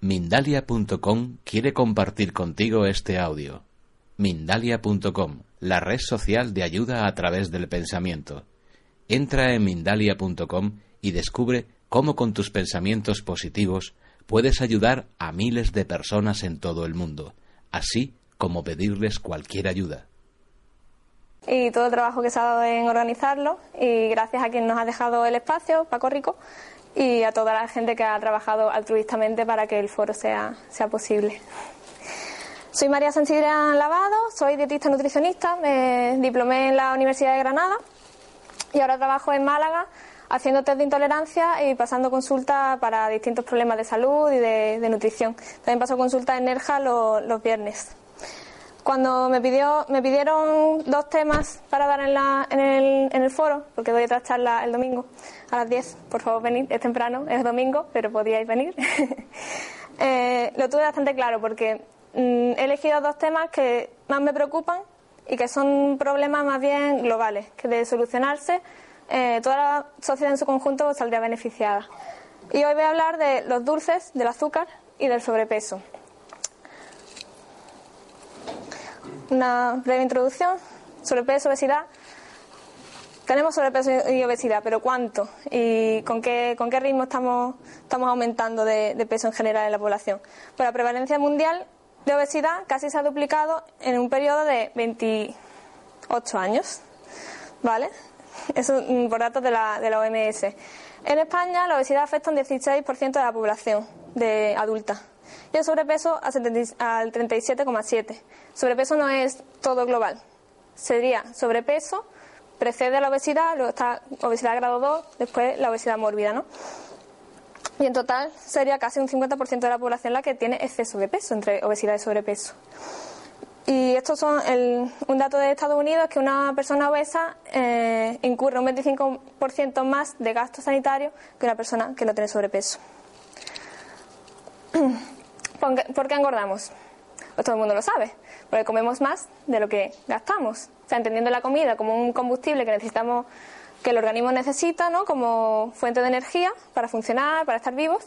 Mindalia.com quiere compartir contigo este audio. Mindalia.com, la red social de ayuda a través del pensamiento. Entra en Mindalia.com y descubre cómo con tus pensamientos positivos puedes ayudar a miles de personas en todo el mundo, así como pedirles cualquier ayuda. Y todo el trabajo que se ha dado en organizarlo y gracias a quien nos ha dejado el espacio, Paco Rico, y a toda la gente que ha trabajado altruistamente para que el foro sea, sea posible. Soy María Sánchez Lavado, soy dietista nutricionista, me diplomé en la Universidad de Granada y ahora trabajo en Málaga haciendo test de intolerancia y pasando consulta para distintos problemas de salud y de, nutrición. También paso consulta en Nerja los, viernes. Cuando me, pidió, me pidieron dos temas para dar en, la, en, el, en el foro, porque doy otra charla el domingo a las 10, por favor venid, es temprano, es domingo, pero podíais venir. Eh, lo tuve bastante claro porque mm, he elegido dos temas que más me preocupan y que son problemas más bien globales, que de solucionarse eh, toda la sociedad en su conjunto saldría beneficiada. Y hoy voy a hablar de los dulces, del azúcar y del sobrepeso. Una breve introducción. Sobrepeso, obesidad. Tenemos sobrepeso y obesidad, pero ¿cuánto? ¿Y con qué, con qué ritmo estamos, estamos aumentando de, peso en general en la población? Pues la prevalencia mundial de obesidad casi se ha duplicado en un periodo de 28 años. ¿Vale? Eso mm, por datos de la, de la OMS. En España la obesidad afecta un 16% de la población de adulta y el sobrepeso al 37,7%. Sobrepeso no es todo global. Sería sobrepeso, precede la obesidad, luego está obesidad grado 2, después la obesidad mórbida, ¿no? Y en total sería casi un 50% de la población la que tiene exceso de peso, entre obesidad y sobrepeso. Y esto son un dato de Estados Unidos que una persona obesa eh, incurre un 25% más de gasto sanitario que una persona que no tiene sobrepeso. ¿Por qué engordamos? Pues todo el mundo lo sabe, porque comemos más de lo que gastamos. O sea, entendiendo la comida como un combustible que necesitamos, que el organismo necesita, ¿no? Como fuente de energía para funcionar, para estar vivos,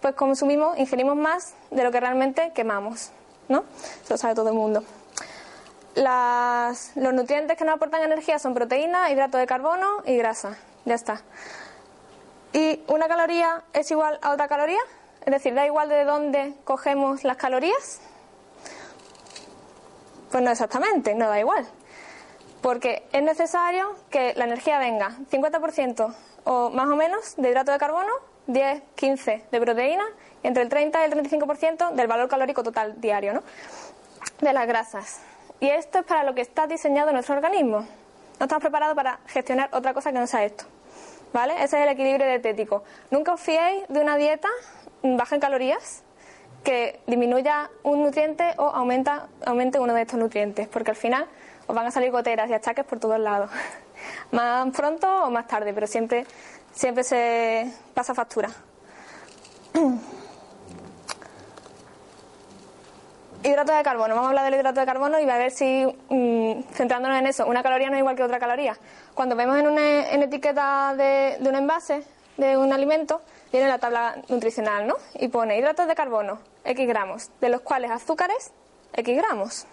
pues consumimos, ingerimos más de lo que realmente quemamos, ¿no? Eso lo sabe todo el mundo los nutrientes que nos aportan energía son proteínas, hidrato de carbono y grasa. Ya está. ¿Y una caloría es igual a otra caloría? Es decir, da igual de dónde cogemos las calorías. Pues no exactamente, no da igual. Porque es necesario que la energía venga 50% o más o menos de hidrato de carbono, 10, 15 de proteína y entre el 30 y el 35% del valor calórico total diario, ¿no? De las grasas. Y esto es para lo que está diseñado nuestro organismo. No estamos preparados para gestionar otra cosa que no sea esto. ¿Vale? Ese es el equilibrio dietético. Nunca os fiéis de una dieta baja en calorías que disminuya un nutriente o aumenta, aumente uno de estos nutrientes, porque al final van a salir goteras y achaques por todos lados. más pronto o más tarde, pero siempre, siempre se pasa factura. Hidrato de carbono, vamos a hablar del hidrato de carbono y a ver si, mm, centrándonos en eso, una caloría no es igual que otra caloría. Cuando vemos en una en etiqueta de, un envase, de un alimento, viene la tabla nutricional, ¿no? Y pone hidratos de carbono, X gramos, de los cuales azúcares, X gramos.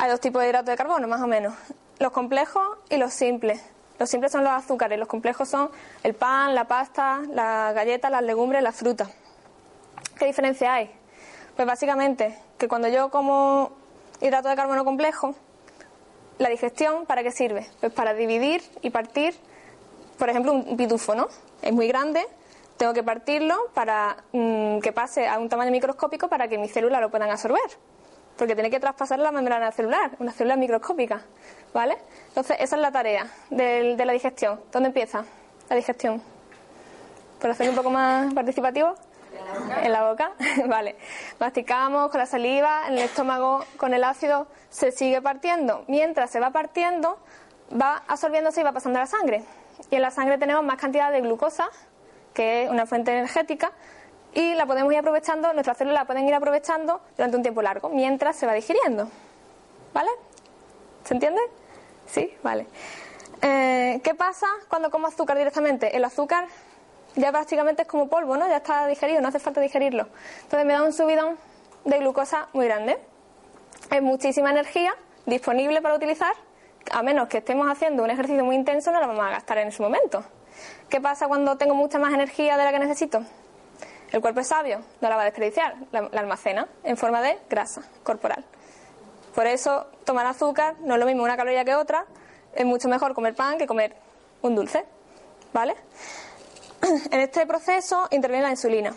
Hay dos tipos de hidratos de carbono, más o menos. Los complejos y los simples. Los simples son los azúcares, los complejos son el pan, la pasta, las galletas, las legumbres, las frutas. ¿Qué diferencia hay? Pues básicamente que cuando yo como hidrato de carbono complejo, la digestión, ¿para qué sirve? Pues para dividir y partir, por ejemplo, un pitufo, ¿no? Es muy grande, tengo que partirlo para mm, que pase a un tamaño microscópico para que mis células lo puedan absorber. Porque tiene que traspasar la membrana celular, una célula microscópica, ¿vale? Entonces, esa es la tarea de, de la digestión. ¿Dónde empieza la digestión? ¿Por hacer un poco más participativo? En la boca, vale. Masticamos con la saliva, en el estómago con el ácido se sigue partiendo. Mientras se va partiendo, va absorbiéndose y va pasando a la sangre. Y en la sangre tenemos más cantidad de glucosa, que es una fuente energética, y la podemos ir aprovechando, nuestras células la pueden ir aprovechando durante un tiempo largo, mientras se va digiriendo. ¿Vale? ¿Se entiende? Sí, vale. Eh, ¿Qué pasa cuando como azúcar directamente? El azúcar ya prácticamente es como polvo, ¿no? Ya está digerido, no hace falta digerirlo. Entonces me da un subidón de glucosa muy grande. Es muchísima energía disponible para utilizar, a menos que estemos haciendo un ejercicio muy intenso, no la vamos a gastar en ese momento. ¿Qué pasa cuando tengo mucha más energía de la que necesito? El cuerpo es sabio, no la va a desperdiciar, la, almacena en forma de grasa corporal. Por eso tomar azúcar no es lo mismo una caloría que otra, es mucho mejor comer pan que comer un dulce, ¿vale? En este proceso interviene la insulina.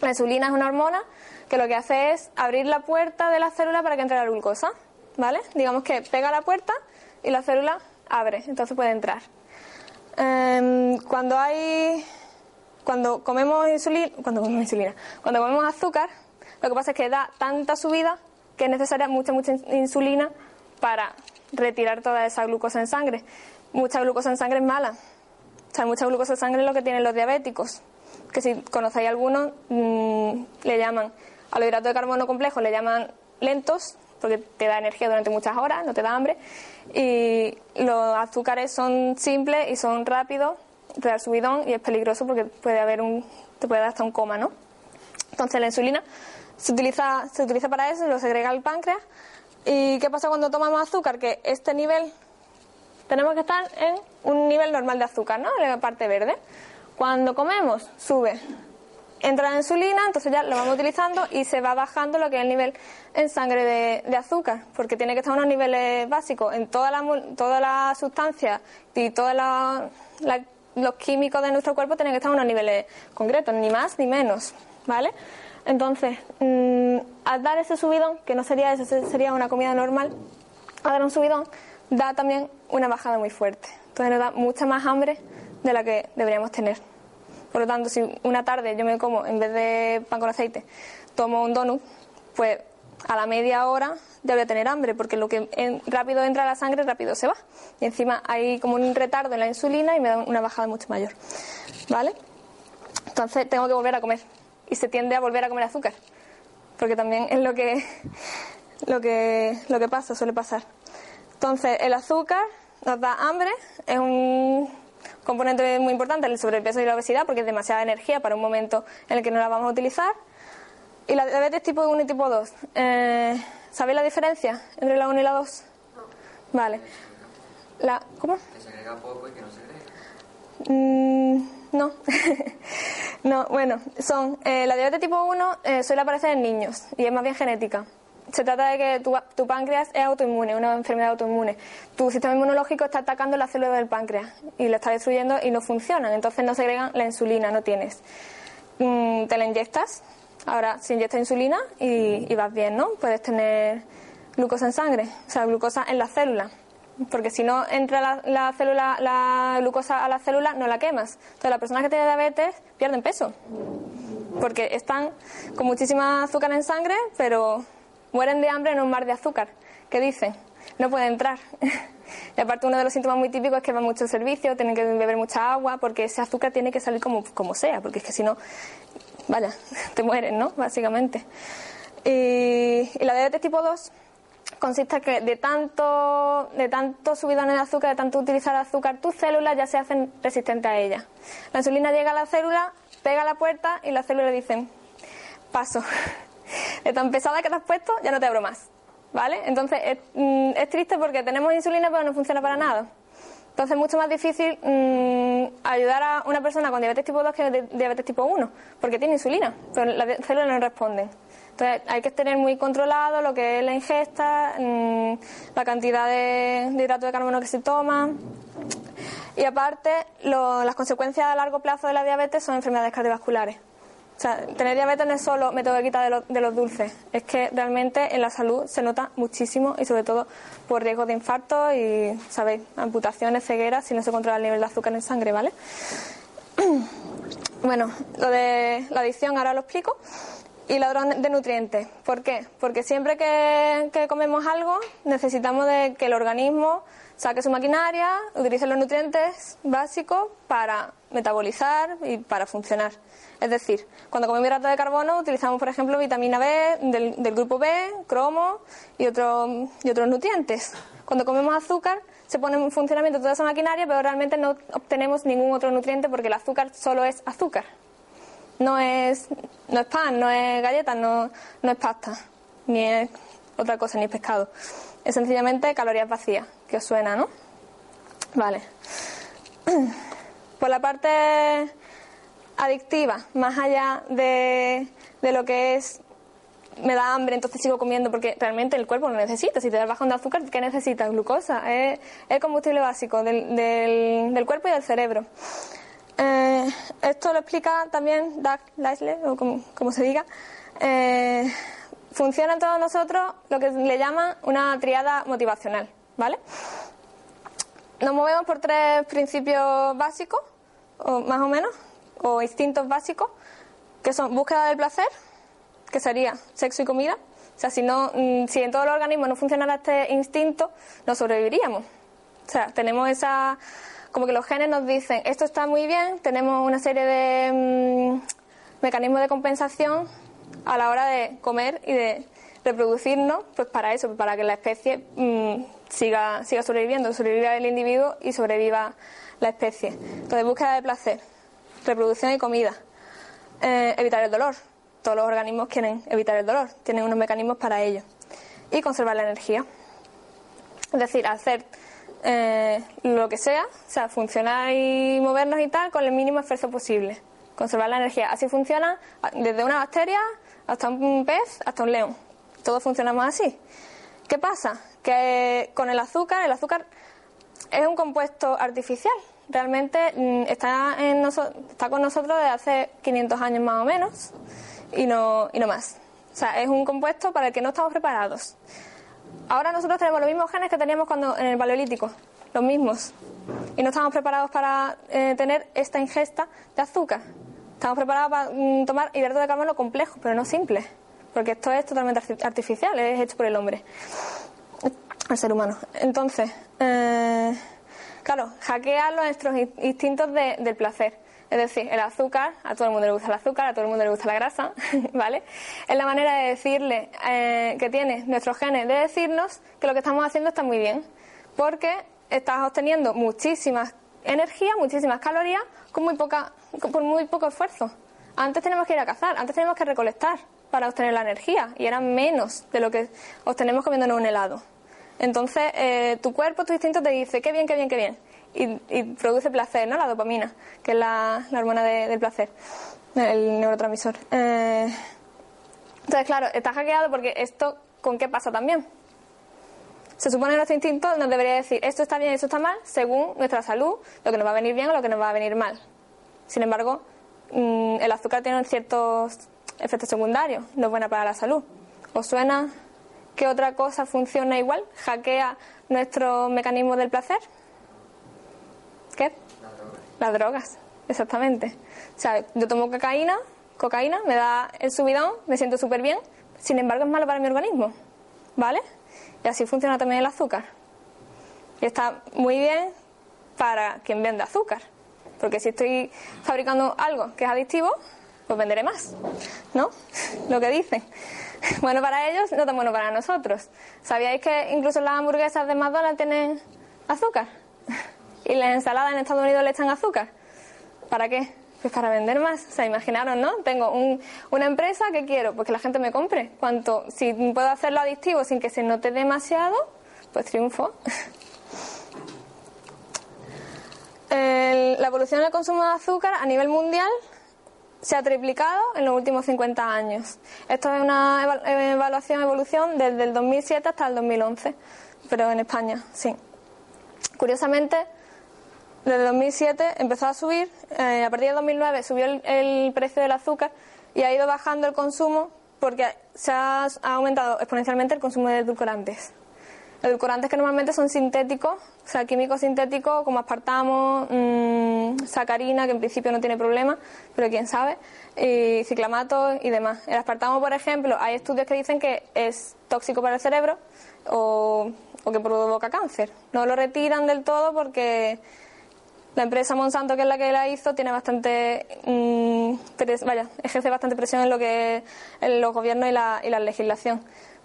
La insulina es una hormona que lo que hace es abrir la puerta de la célula para que entre la glucosa, ¿vale? Digamos que pega la puerta y la célula abre, entonces puede entrar. Em, cuando hay cuando comemos insulina, cuando comemos insulina, cuando comemos azúcar, lo que pasa es que da tanta subida que es necesaria mucha mucha insulina para retirar toda esa glucosa en sangre. Mucha glucosa en sangre es mala. O sea, mucha glucosa en sangre es lo que tienen los diabéticos, que si conocéis algunos, mmm, le llaman a los hidratos de carbono complejos, le llaman lentos, porque te da energía durante muchas horas, no te da hambre, y los azúcares son simples y son rápidos, te da subidón y es peligroso porque puede haber un, te puede dar hasta un coma, ¿no? Entonces la insulina se utiliza, se utiliza para eso, lo segrega el páncreas ¿Y qué pasa cuando tomamos azúcar? Que este nivel, tenemos que estar en un nivel normal de azúcar, ¿no? En la parte verde. Cuando comemos, sube. Entra la insulina, entonces ya lo vamos utilizando y se va bajando lo que es el nivel en sangre de, de azúcar, porque tiene que estar a unos niveles básicos en toda la, toda la sustancia y todos los químicos de nuestro cuerpo tienen que estar a unos niveles concretos, ni más ni menos, ¿vale? Entonces, mmm, al dar ese subidón, que no sería eso, sería una comida normal, al dar un subidón, da también una bajada muy fuerte. Entonces nos da mucha más hambre de la que deberíamos tener. Por lo tanto, si una tarde yo me como, en vez de pan con aceite, tomo un donut, pues a la media hora ya voy a tener hambre, porque lo que rápido entra a la sangre, rápido se va. Y encima hay como un retardo en la insulina y me da una bajada mucho mayor. ¿Vale? Entonces tengo que volver a comer y se tiende a volver a comer azúcar, porque también es lo que, lo que, lo que pasa, suele pasar. Entonces, el azúcar nos da hambre, es un componente muy importante el sobrepeso y la obesidad, porque es demasiada energía para un momento en el que no la vamos a utilizar. Y la diabetes tipo 1 y tipo 2, eh, ¿sabéis la diferencia entre la 1 y la 2? No. Vale. La, ¿Cómo? Que se agrega poco y que no se agrega. Mm, no. no, bueno, son. Eh, la diabetes tipo 1 eh, suele aparecer en niños y es más bien genética. Se trata de que tu, tu, páncreas es autoinmune, una enfermedad autoinmune. Tu sistema inmunológico está atacando las células del páncreas y lo está destruyendo y no funcionan. Entonces no segregan la insulina, no tienes. Mm, te la inyectas. Ahora, si inyectas insulina y, vas bien, ¿no? Puedes tener glucosa en sangre, o sea, glucosa en las células porque si no entra la, la, célula, la glucosa a la célula, no la quemas. Entonces, las personas que tienen diabetes pierden peso, porque están con muchísima azúcar en sangre, pero mueren de hambre en un mar de azúcar. ¿Qué dicen? No pueden entrar. y aparte, uno de los síntomas muy típicos es que van mucho servicio, tienen que beber mucha agua, porque ese azúcar tiene que salir como, como sea, porque es que si no, vaya, te mueren, ¿no? Básicamente. Y, y la diabetes tipo 2 consiste que de tanto, de tanto subidones de azúcar, de tanto utilizar azúcar, tus células ya se hacen resistentes a ella. La insulina llega a la célula, pega a la puerta y las células dicen, paso. De tan pesada que te has puesto, ya no te abro más. ¿Vale? Entonces es, mm, es triste porque tenemos insulina pero no funciona para nada. Entonces es mucho más difícil mmm, ayudar a una persona con diabetes tipo 2 que de diabetes tipo 1, porque tiene insulina, pero las células no responden. Entonces hay que tener muy controlado lo que es la ingesta, mmm, la cantidad de, hidrato de carbono que se toma. Y aparte, las consecuencias a largo plazo de la diabetes son enfermedades cardiovasculares. O sea, tener diabetes no es solo me tengo que quitar de, lo, de, los dulces, es que realmente en la salud se nota muchísimo y sobre todo por riesgo de infarto y, ¿sabéis?, amputaciones, cegueras si no se controla el nivel de azúcar en sangre, ¿vale? Bueno, lo de la adicción ahora lo explico. Y la de nutrientes. ¿Por qué? Porque siempre que, que comemos algo necesitamos de que el organismo saque su maquinaria, utilice los nutrientes básicos para metabolizar y para funcionar. Es decir, cuando comemos hidratos de carbono utilizamos, por ejemplo, vitamina B del, grupo B, cromo y, otro, y otros nutrientes. Cuando comemos azúcar se pone en funcionamiento toda esa maquinaria, pero realmente no obtenemos ningún otro nutriente porque el azúcar solo es azúcar. No es, pan, no es galleta, no, no es pasta, ni es otra cosa, ni es pescado. Es sencillamente calorías vacías, que os suena, ¿no? Vale. Por la parte adictiva, más allá de, de lo que es me da hambre, entonces sigo comiendo porque realmente el cuerpo lo necesita. Si te das bajón de azúcar, ¿qué necesitas? Glucosa. Es el combustible básico del, del, cuerpo y del cerebro. Eh, esto lo explica también Doug Leisler, o como, se diga. Eh, funciona en todos nosotros lo que le llaman una triada motivacional, ¿vale? Nos movemos por tres principios básicos, o más o menos, o instintos básicos, que son búsqueda del placer, que sería sexo y comida. O sea, si, no, mm, si en todo el organismo no funcionara este instinto, no sobreviviríamos. O sea, tenemos esa. Como que los genes nos dicen, esto está muy bien, tenemos una serie de mm, mecanismos de compensación a la hora de comer y de reproducirnos, pues para eso, para que la especie mm, siga, siga sobreviviendo, sobreviva el individuo y sobreviva la especie. Entonces, búsqueda de placer, reproducción y comida, eh, evitar el dolor, todos los organismos quieren evitar el dolor, tienen unos mecanismos para ello. Y conservar la energía. Es decir, hacer eh, lo que sea, o sea, funcionar y movernos y tal con el mínimo esfuerzo posible. Conservar la energía. Así funciona desde una bacteria hasta un pez, hasta un león. Todos funcionamos así. ¿Qué pasa? Que con el azúcar, el azúcar es un compuesto artificial. Realmente mm, está, en está con nosotros desde hace 500 años más o menos y no, y no más. O sea, es un compuesto para el que no estamos preparados. Ahora nosotros tenemos los mismos genes que teníamos cuando en el paleolítico, los mismos. Y no estamos preparados para eh, tener esta ingesta de azúcar. Estamos preparados para mm, tomar hidratos de carbono complejos, pero no simples. Porque esto es totalmente artificial, es hecho por el hombre, el ser humano. Entonces, eh, claro, hackea nuestros instintos del placer. Es decir, el azúcar, a todo el mundo le gusta el azúcar, a todo el mundo le gusta la grasa, ¿vale? Es la manera de decirle eh, que tiene nuestros genes de decirnos que lo que estamos haciendo está muy bien, porque estás obteniendo muchísimas energía, muchísimas calorías con muy poca, por muy poco esfuerzo. Antes tenemos que ir a cazar, antes tenemos que recolectar para obtener la energía y era menos de lo que obtenemos comiéndonos un helado. Entonces, eh, tu cuerpo, tu instinto te dice, qué bien, qué bien, qué bien y, produce placer, ¿no? La dopamina, que es la, hormona del placer, el neurotransmisor. Eh, entonces, claro, está hackeado porque esto, ¿con qué pasa también? Se supone que nuestro instinto nos debería decir esto está bien, esto está mal, según nuestra salud, lo que nos va a venir bien o lo que nos va a venir mal. Sin embargo, mm, el azúcar tiene ciertos efectos secundarios, no es buena para la salud. ¿Os suena que otra cosa funciona igual? ¿Hackea nuestro mecanismo del placer? ¿Qué? Las drogas. exactamente. O sea, yo tomo cocaína, cocaína, me da el subidón, me siento súper bien, sin embargo es malo para mi organismo, ¿vale? Y así funciona también el azúcar. Y está muy bien para quien vende azúcar, porque si estoy fabricando algo que es adictivo, pues venderé más, ¿no? Lo que dicen. Bueno para ellos, no tan bueno para nosotros. ¿Sabíais que incluso las hamburguesas de McDonald's tienen azúcar? y las ensaladas en Estados Unidos le echan azúcar. ¿Para qué? Pues para vender más. O sea, imaginaros, ¿no? Tengo una empresa que quiero, pues que la gente me compre. Cuanto, si puedo hacerlo adictivo sin que se note demasiado, pues triunfo. la evolución del consumo de azúcar a nivel mundial se ha triplicado en los últimos 50 años. Esto es una evaluación, evolución desde el 2007 hasta el 2011, pero en España, sí. Curiosamente, desde 2007 empezó a subir, eh, a partir de 2009 subió el, precio del azúcar y ha ido bajando el consumo porque se ha, aumentado exponencialmente el consumo de edulcorantes. Edulcorantes que normalmente son sintéticos, o sea, químicos sintéticos como aspartamo, mmm, sacarina, que en principio no tiene problema, pero quién sabe, y ciclamato y demás. El aspartamo, por ejemplo, hay estudios que dicen que es tóxico para el cerebro o, que provoca cáncer. No lo retiran del todo porque la empresa Monsanto, que es la que la hizo, tiene bastante, mmm, vaya, ejerce bastante presión en lo que los gobiernos y la, y la legislación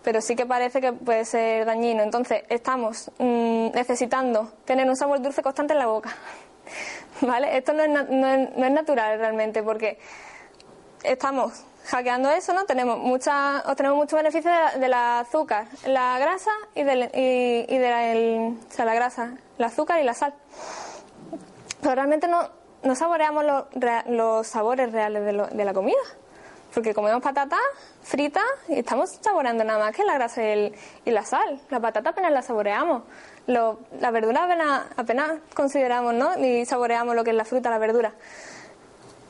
pero sí que parece que puede ser dañino. Entonces, estamos mmm, necesitando tener un sabor dulce constante en la boca. ¿Vale? Esto no es, no es, natural realmente, porque estamos hackeando eso, ¿no? Tenemos mucha, obtenemos muchos beneficios de la, de la, azúcar, la grasa y, del, y, de la, el, la grasa, el azúcar y la sal. Pero realmente no, no saboreamos lo, los sabores reales de, lo, de la comida porque comemos patatas fritas y estamos saboreando nada más que la grasa y, el, la sal. La patata apenas la saboreamos. Lo, la verdura apenas, apenas consideramos, ¿no? Y saboreamos lo que es la fruta, la verdura.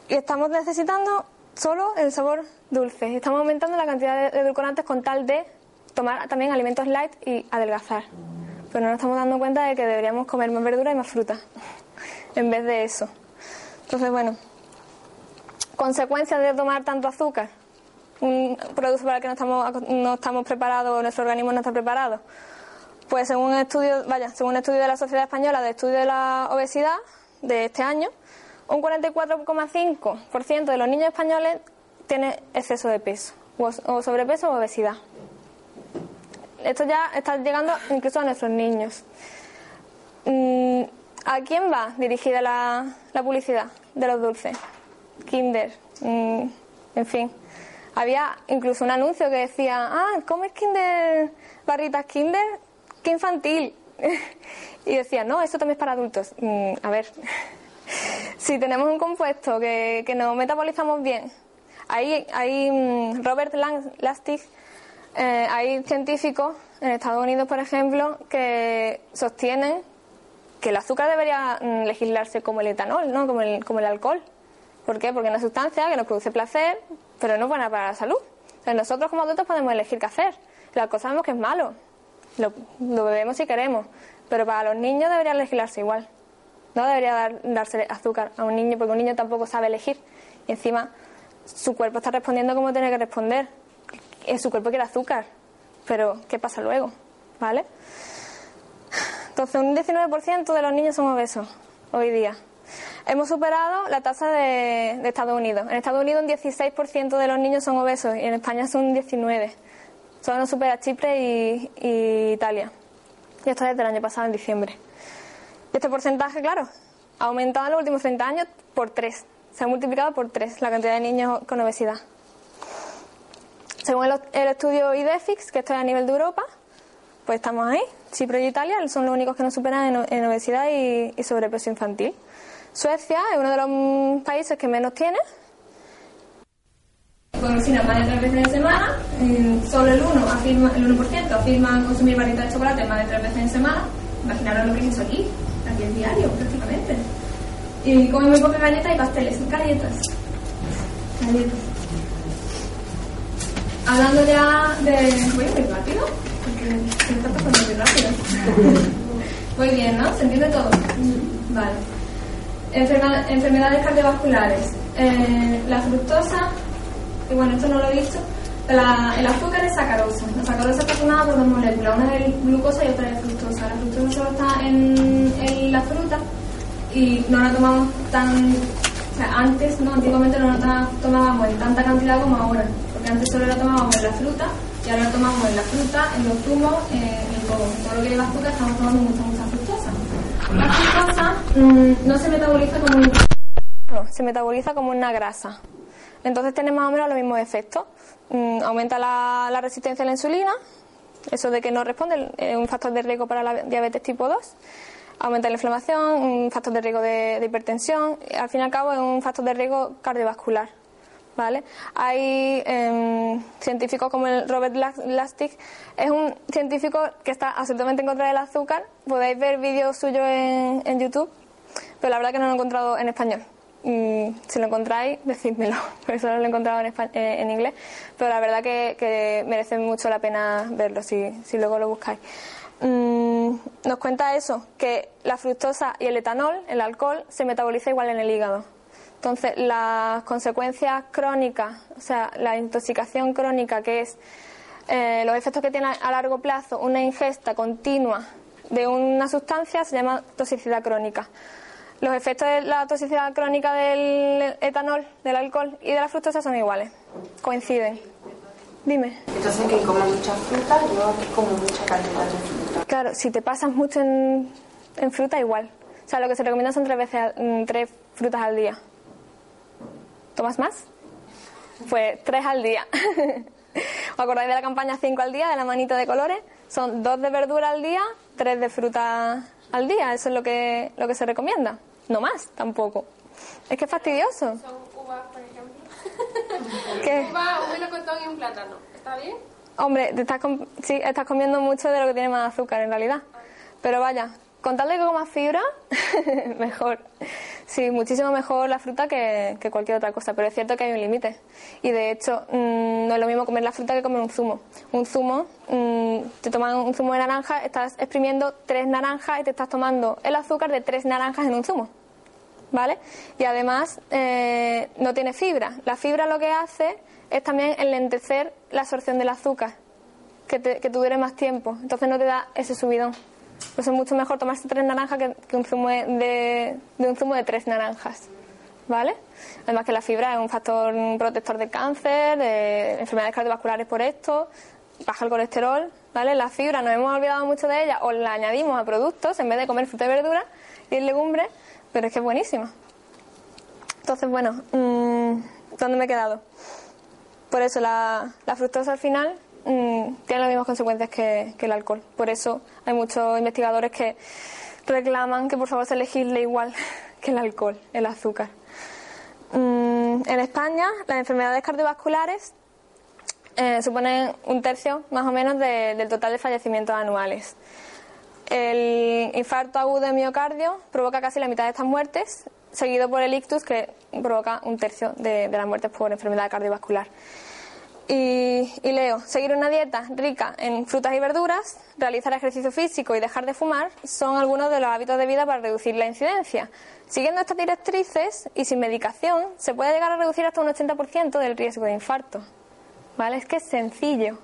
Y estamos necesitando solo el sabor dulce. Estamos aumentando la cantidad de edulcorantes con tal de tomar también alimentos light y adelgazar. Pero no nos estamos dando cuenta de que deberíamos comer más verdura y más fruta en vez de eso. Entonces, bueno, consecuencias de tomar tanto azúcar, un producto para el que no estamos, no estamos preparados, nuestro organismo no está preparado. Pues según un estudio, vaya, según un estudio de la Sociedad Española de Estudio de la Obesidad de este año, un 44,5% de los niños españoles tiene exceso de peso, o sobrepeso o obesidad. Esto ya está llegando incluso a nuestros niños. ¿A quién va dirigida la, la publicidad de los dulces? Kinder, mmm, en fin. Había incluso un anuncio que decía, ah, ¿comes Kinder, barritas Kinder? ¡Qué infantil! y decía, no, eso también es para adultos. Mm, a ver, si tenemos un compuesto que, que nos metabolizamos bien, hay, hay mm, Robert Lastig, eh, hay científicos en Estados Unidos, por ejemplo, que sostienen que el azúcar debería mm, legislarse como el etanol, ¿no? como, el, como el alcohol. ¿Por qué? Porque es una sustancia que nos produce placer, pero no es buena para la salud. Entonces nosotros como adultos podemos elegir qué hacer. El alcohol sabemos que es malo, lo, bebemos si queremos, pero para los niños debería legislarse igual. No debería dar, darse azúcar a un niño porque un niño tampoco sabe elegir. Y encima su cuerpo está respondiendo como tiene que responder. Su cuerpo quiere azúcar, pero ¿qué pasa luego? ¿Vale? Entonces un 19% de los niños son obesos hoy día. Hemos superado la tasa de, Estados Unidos. En Estados Unidos un 16% de los niños son obesos y en España son un 19%. Solo nos supera Chipre y, Italia. Y esto desde el año pasado, en diciembre. Y este porcentaje, claro, ha aumentado en los últimos 30 años por 3. Se ha multiplicado por 3 la cantidad de niños con obesidad. Según el, estudio IDEFIX, que esto es a nivel de Europa, pues estamos ahí. Chipre y Italia son los únicos que nos superan en, obesidad y sobrepeso infantil. Suecia es uno de los países que menos tiene. Cocina más de tres veces en semana, solo el 1%, afirma, el 1% afirma consumir barritas de chocolate más de tres veces en semana. Imaginaros lo que es eso aquí, aquí es diario prácticamente. Y comen muy pocas galletas y pasteles, galletas. Galletas. Hablando ya de. Voy muy rápido, porque me está pasando muy rápido. muy bien, ¿no? ¿Se entiende todo? Vale. Enferma, enfermedades cardiovasculares. Eh, la fructosa, y bueno, esto no lo he dicho, la, el azúcar es sacarosa. La sacarosa está formada por dos moléculas, una de glucosa y otra de fructosa. La fructosa solo está en, la fruta y no la tomamos tan. O sea, antes, no, antiguamente no la tomábamos en tanta cantidad como ahora, porque antes solo la tomábamos en la fruta y ahora la tomamos en la fruta, en los zumos, eh, en todo. Todo lo que lleva azúcar estamos tomando mucha, mucha La fructosa mmm, no se metaboliza como un... no, se metaboliza como una grasa. Entonces tiene más o menos los mismos efectos. Mm, aumenta la, la, resistencia a la insulina, eso de que no responde, es un factor de riesgo para la diabetes tipo 2. Aumenta la inflamación, un factor de riesgo de, de hipertensión. Al fin y al cabo es un factor de riesgo cardiovascular. ¿Vale? Hay eh, científicos como el Robert Lastig, es un científico que está absolutamente en contra del azúcar. Podéis ver vídeos suyos en, YouTube, pero la verdad que no lo he encontrado en español. mm, si lo encontráis, decídmelo, porque solo lo he encontrado en, espa- eh, en inglés, pero la verdad que, que merece mucho la pena verlo si, si luego lo buscáis. Mm, nos cuenta eso, que la fructosa y el etanol, el alcohol, se metaboliza igual en el hígado. Entonces, las consecuencias crónicas, o sea, la intoxicación crónica, que es eh, los efectos que tiene a largo plazo una ingesta continua de una sustancia, se llama toxicidad crónica. Los efectos de la toxicidad crónica del etanol, del alcohol y de la fructosa son iguales, coinciden. Dime. Entonces que como mucha fruta, yo como mucha cantidad de fruta. Claro, si te pasas mucho en, en fruta, igual. O sea, lo que se recomienda son tres, veces, mm, tres frutas al día. ¿Tomas más? Pues tres al día. ¿Os acordáis de la campaña 5 al día, de la manita de colores? Son dos de verdura al día, tres de fruta al día. Eso es lo que, lo que se recomienda. No más, tampoco. Es que es fastidioso. Son uvas, por ejemplo. ¿Qué? Uva, un melocotón y un plátano. ¿Está bien? Hombre, te estás, com- sí, estás comiendo mucho de lo que tiene más azúcar en realidad. Pero vaya, con tal de que comas fibra, mejor. Sí, muchísimo mejor la fruta que, cualquier otra cosa. Pero es cierto que hay un límite. Y de hecho, mm, no es lo mismo comer la fruta que comer un zumo. Un zumo, mm, te toman un zumo de naranja, estás exprimiendo tres naranjas y te estás tomando el azúcar de tres naranjas en un zumo. ¿vale? Y además eh, no tiene fibra. La fibra lo que hace es también enlentecer la absorción del azúcar, que, te, que tú dure más tiempo. Entonces no te da ese subidón. Pues es mucho mejor tomarse tres naranjas que, un zumo de, un zumo de tres naranjas, ¿vale? Además que la fibra es un factor protector del cáncer, de enfermedades cardiovasculares por esto, baja el colesterol, ¿vale? La fibra nos hemos olvidado mucho de ella o la añadimos a productos en vez de comer fruta y verdura y legumbres, pero es que es buenísima. Entonces, bueno, mm, ¿dónde me he quedado? Por eso la, la fructosa al final mm, tiene las mismas consecuencias que, el alcohol. Por eso hay muchos investigadores que reclaman que por favor se legisle igual que el alcohol, el azúcar. Mm, en España, las enfermedades cardiovasculares eh, suponen un tercio más o menos de- del total de fallecimientos anuales. El infarto agudo de miocardio provoca casi la mitad de estas muertes, seguido por el ictus, que provoca un tercio de, de las muertes por enfermedad cardiovascular. Y, y leo, seguir una dieta rica en frutas y verduras, realizar ejercicio físico y dejar de fumar son algunos de los hábitos de vida para reducir la incidencia. Siguiendo estas directrices y sin medicación, se puede llegar a reducir hasta un 80% del riesgo de infarto. ¿Vale? Es que es sencillo.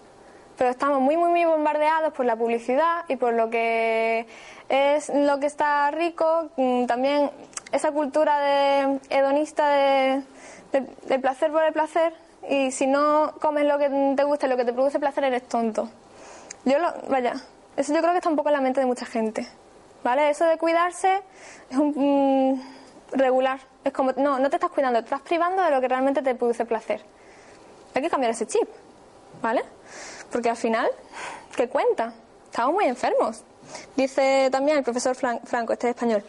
Pero estamos muy, muy, muy bombardeados por la publicidad y por lo que es lo que está rico. Mm, También esa cultura de hedonista de, de- placer por el placer. Y si no comes lo que te gusta lo que te produce placer, eres tonto. Yo lo, vaya, eso yo creo que está un poco en la mente de mucha gente. ¿Vale? Eso de cuidarse es un mm, regular. Es como, no, no te estás cuidando, te estás privando de lo que realmente te produce placer. Hay que cambiar ese chip, ¿vale? Porque al final, ¿qué cuenta? Estamos muy enfermos. Dice también el profesor Fran- Franco, este es español,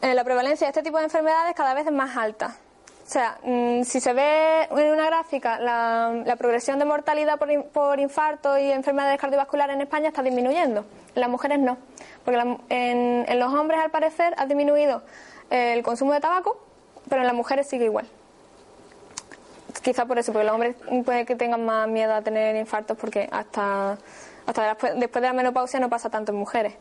eh, la prevalencia de este tipo de enfermedades cada vez es más alta. O sea, mm, si se ve en una gráfica la, la progresión de mortalidad por, por infarto y enfermedades cardiovasculares en España está disminuyendo. En las mujeres no. Porque la- en, en los hombres, al parecer, ha disminuido el consumo de tabaco, pero en las mujeres sigue igual. Quizá por eso, porque los hombres puede que tengan más miedo a tener infartos porque hasta, hasta después, después de la menopausia no pasa tanto en mujeres.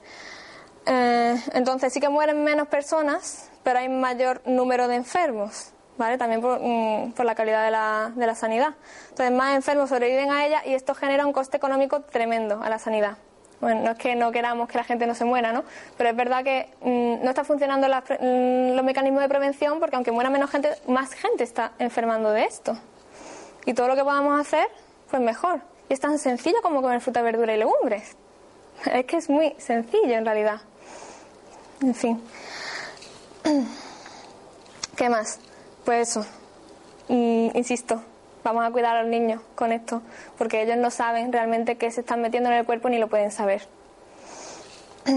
Eh, entonces sí que mueren menos personas, pero hay mayor número de enfermos, ¿vale? También por, mm, por la calidad de la, de la sanidad. Entonces más enfermos sobreviven a ella y esto genera un coste económico tremendo a la sanidad. Bueno, no es que no queramos que la gente no se muera, ¿no? Pero es verdad que mm, no están funcionando las pre- mm, los mecanismos de prevención porque aunque muera menos gente, más gente está enfermando de esto. Y todo lo que podamos hacer, pues mejor. Y es tan sencillo como comer fruta, verdura y legumbres. Es que es muy sencillo en realidad. En fin. ¿Qué más? Pues eso. Mm, insisto, vamos a cuidar a los niños con esto, porque ellos no saben realmente qué se están metiendo en el cuerpo ni lo pueden saber.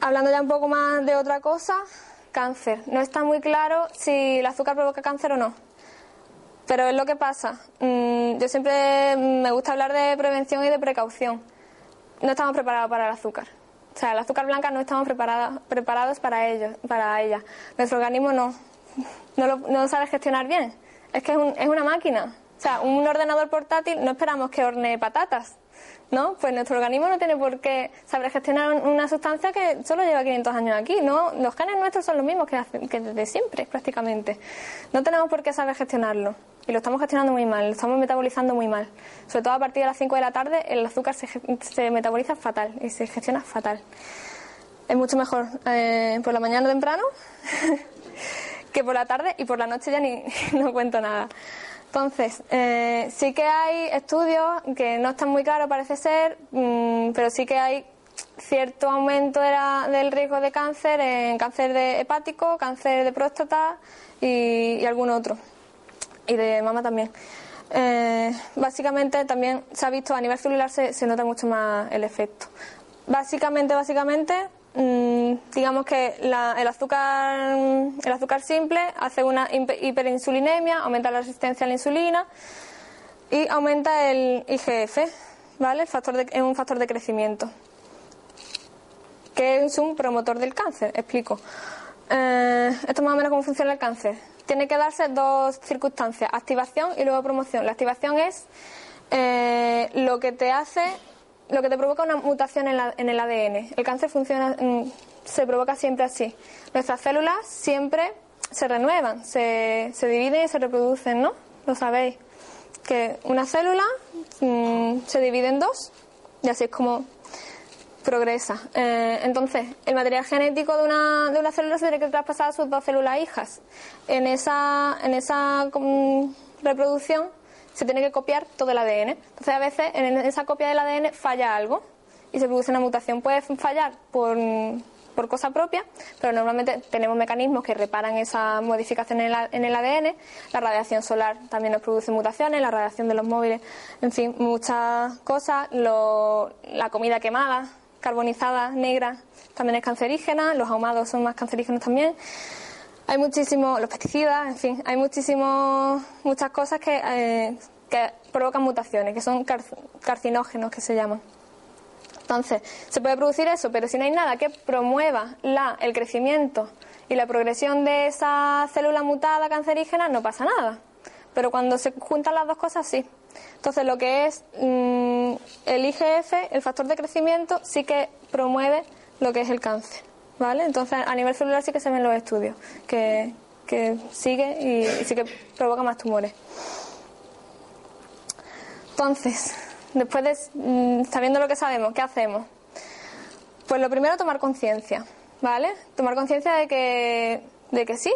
Hablando ya un poco más de otra cosa, cáncer. No está muy claro si el azúcar provoca cáncer o no. Pero es lo que pasa. Mm, yo siempre me gusta hablar de prevención y de precaución. No estamos preparados para el azúcar. O sea, el azúcar blanca no estamos preparadas, preparados para ello, para ella. Nuestro organismo no, no lo, no sabe gestionar bien. Es que es, un- es una máquina. O sea, un ordenador portátil no esperamos que hornee patatas, ¿no? Pues nuestro organismo no tiene por qué saber gestionar un- una sustancia que solo lleva 500 años aquí, ¿no? Los genes nuestros son los mismos que, hace- desde siempre, prácticamente. No tenemos por qué saber gestionarlo. Y lo estamos gestionando muy mal, lo estamos metabolizando muy mal. Sobre todo a partir de las 5 de la tarde, el azúcar se, se metaboliza fatal y se gestiona fatal. Es mucho mejor eh, por la mañana temprano que por la tarde y por la noche ya ni no cuento nada. Entonces, eh, sí que hay estudios que no están muy claros, parece ser, mm, pero sí que hay cierto aumento de la- del riesgo de cáncer en cáncer de hepático, cáncer de próstata y, algún otro. Y de mama también. Eh, básicamente también se ha visto a nivel celular se, se nota mucho más el efecto. Básicamente, básicamente, digamos que la- el azúcar el azúcar simple hace una hiper- hiperinsulinemia, aumenta la resistencia a la insulina y aumenta el IGF, ¿vale? El factor es un factor de crecimiento que es un promotor del cáncer, explico. Eh, esto es más o menos cómo funciona el cáncer. Tiene que darse dos circunstancias, activación y luego promoción. La activación es eh, lo que te hace, lo que te provoca una mutación en, la- en el ADN. El cáncer funciona, mm, se provoca siempre así. Nuestras células siempre se renuevan, se, se dividen y se reproducen, ¿no? Lo sabéis. Que una célula mm, se divide en dos y así es como progresa. Eh, entonces, el material genético de una, célula se tiene que traspasar a sus dos células hijas. En esa, en esa mm, reproducción se tiene que copiar todo el ADN. Entonces, a veces en esa copia del ADN falla algo y se produce una mutación. Puede fallar por, por cosa propia, pero normalmente tenemos mecanismos que reparan esa modificación en en el ADN. La radiación solar también nos produce mutaciones, la radiación de los móviles, en fin, muchas cosas. Lo- la comida quemada, carbonizada, negra, también es cancerígena. Los ahumados son más cancerígenos también. Hay muchísimos, los pesticidas, en fin, hay muchísimos, muchas cosas que, eh, que provocan mutaciones, que son car- carcinógenos, que se llaman. Entonces, se puede producir eso, pero si no hay nada que promueva la, el crecimiento y la progresión de esa célula mutada cancerígena, no pasa nada. Pero cuando se juntan las dos cosas, sí. Entonces, lo que es mm, el IGF, el factor de crecimiento, sí que promueve lo que es el cáncer. ¿Vale? Entonces, a nivel celular sí que se ven los estudios, que, que sigue y, sí que provoca más tumores. Entonces, después de mm, sabiendo lo que sabemos, ¿qué hacemos? Pues lo primero, tomar conciencia, ¿vale? Tomar conciencia de que, de que sí,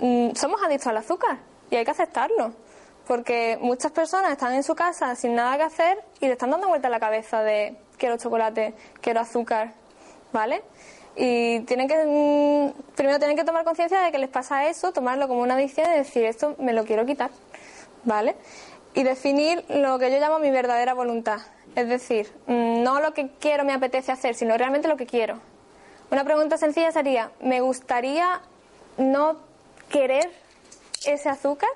mm, somos adictos al azúcar y hay que aceptarlo. Porque muchas personas están en su casa sin nada que hacer y le están dando vuelta a la cabeza de quiero chocolate, quiero azúcar, ¿vale? Y tienen que, mm, primero tienen que tomar conciencia de que les pasa eso, tomarlo como una adicción y decir esto me lo quiero quitar, ¿vale? Y definir lo que yo llamo mi verdadera voluntad. Es decir, mm, no lo que quiero me apetece hacer, sino realmente lo que quiero. Una pregunta sencilla sería, ¿me gustaría no querer ese azúcar?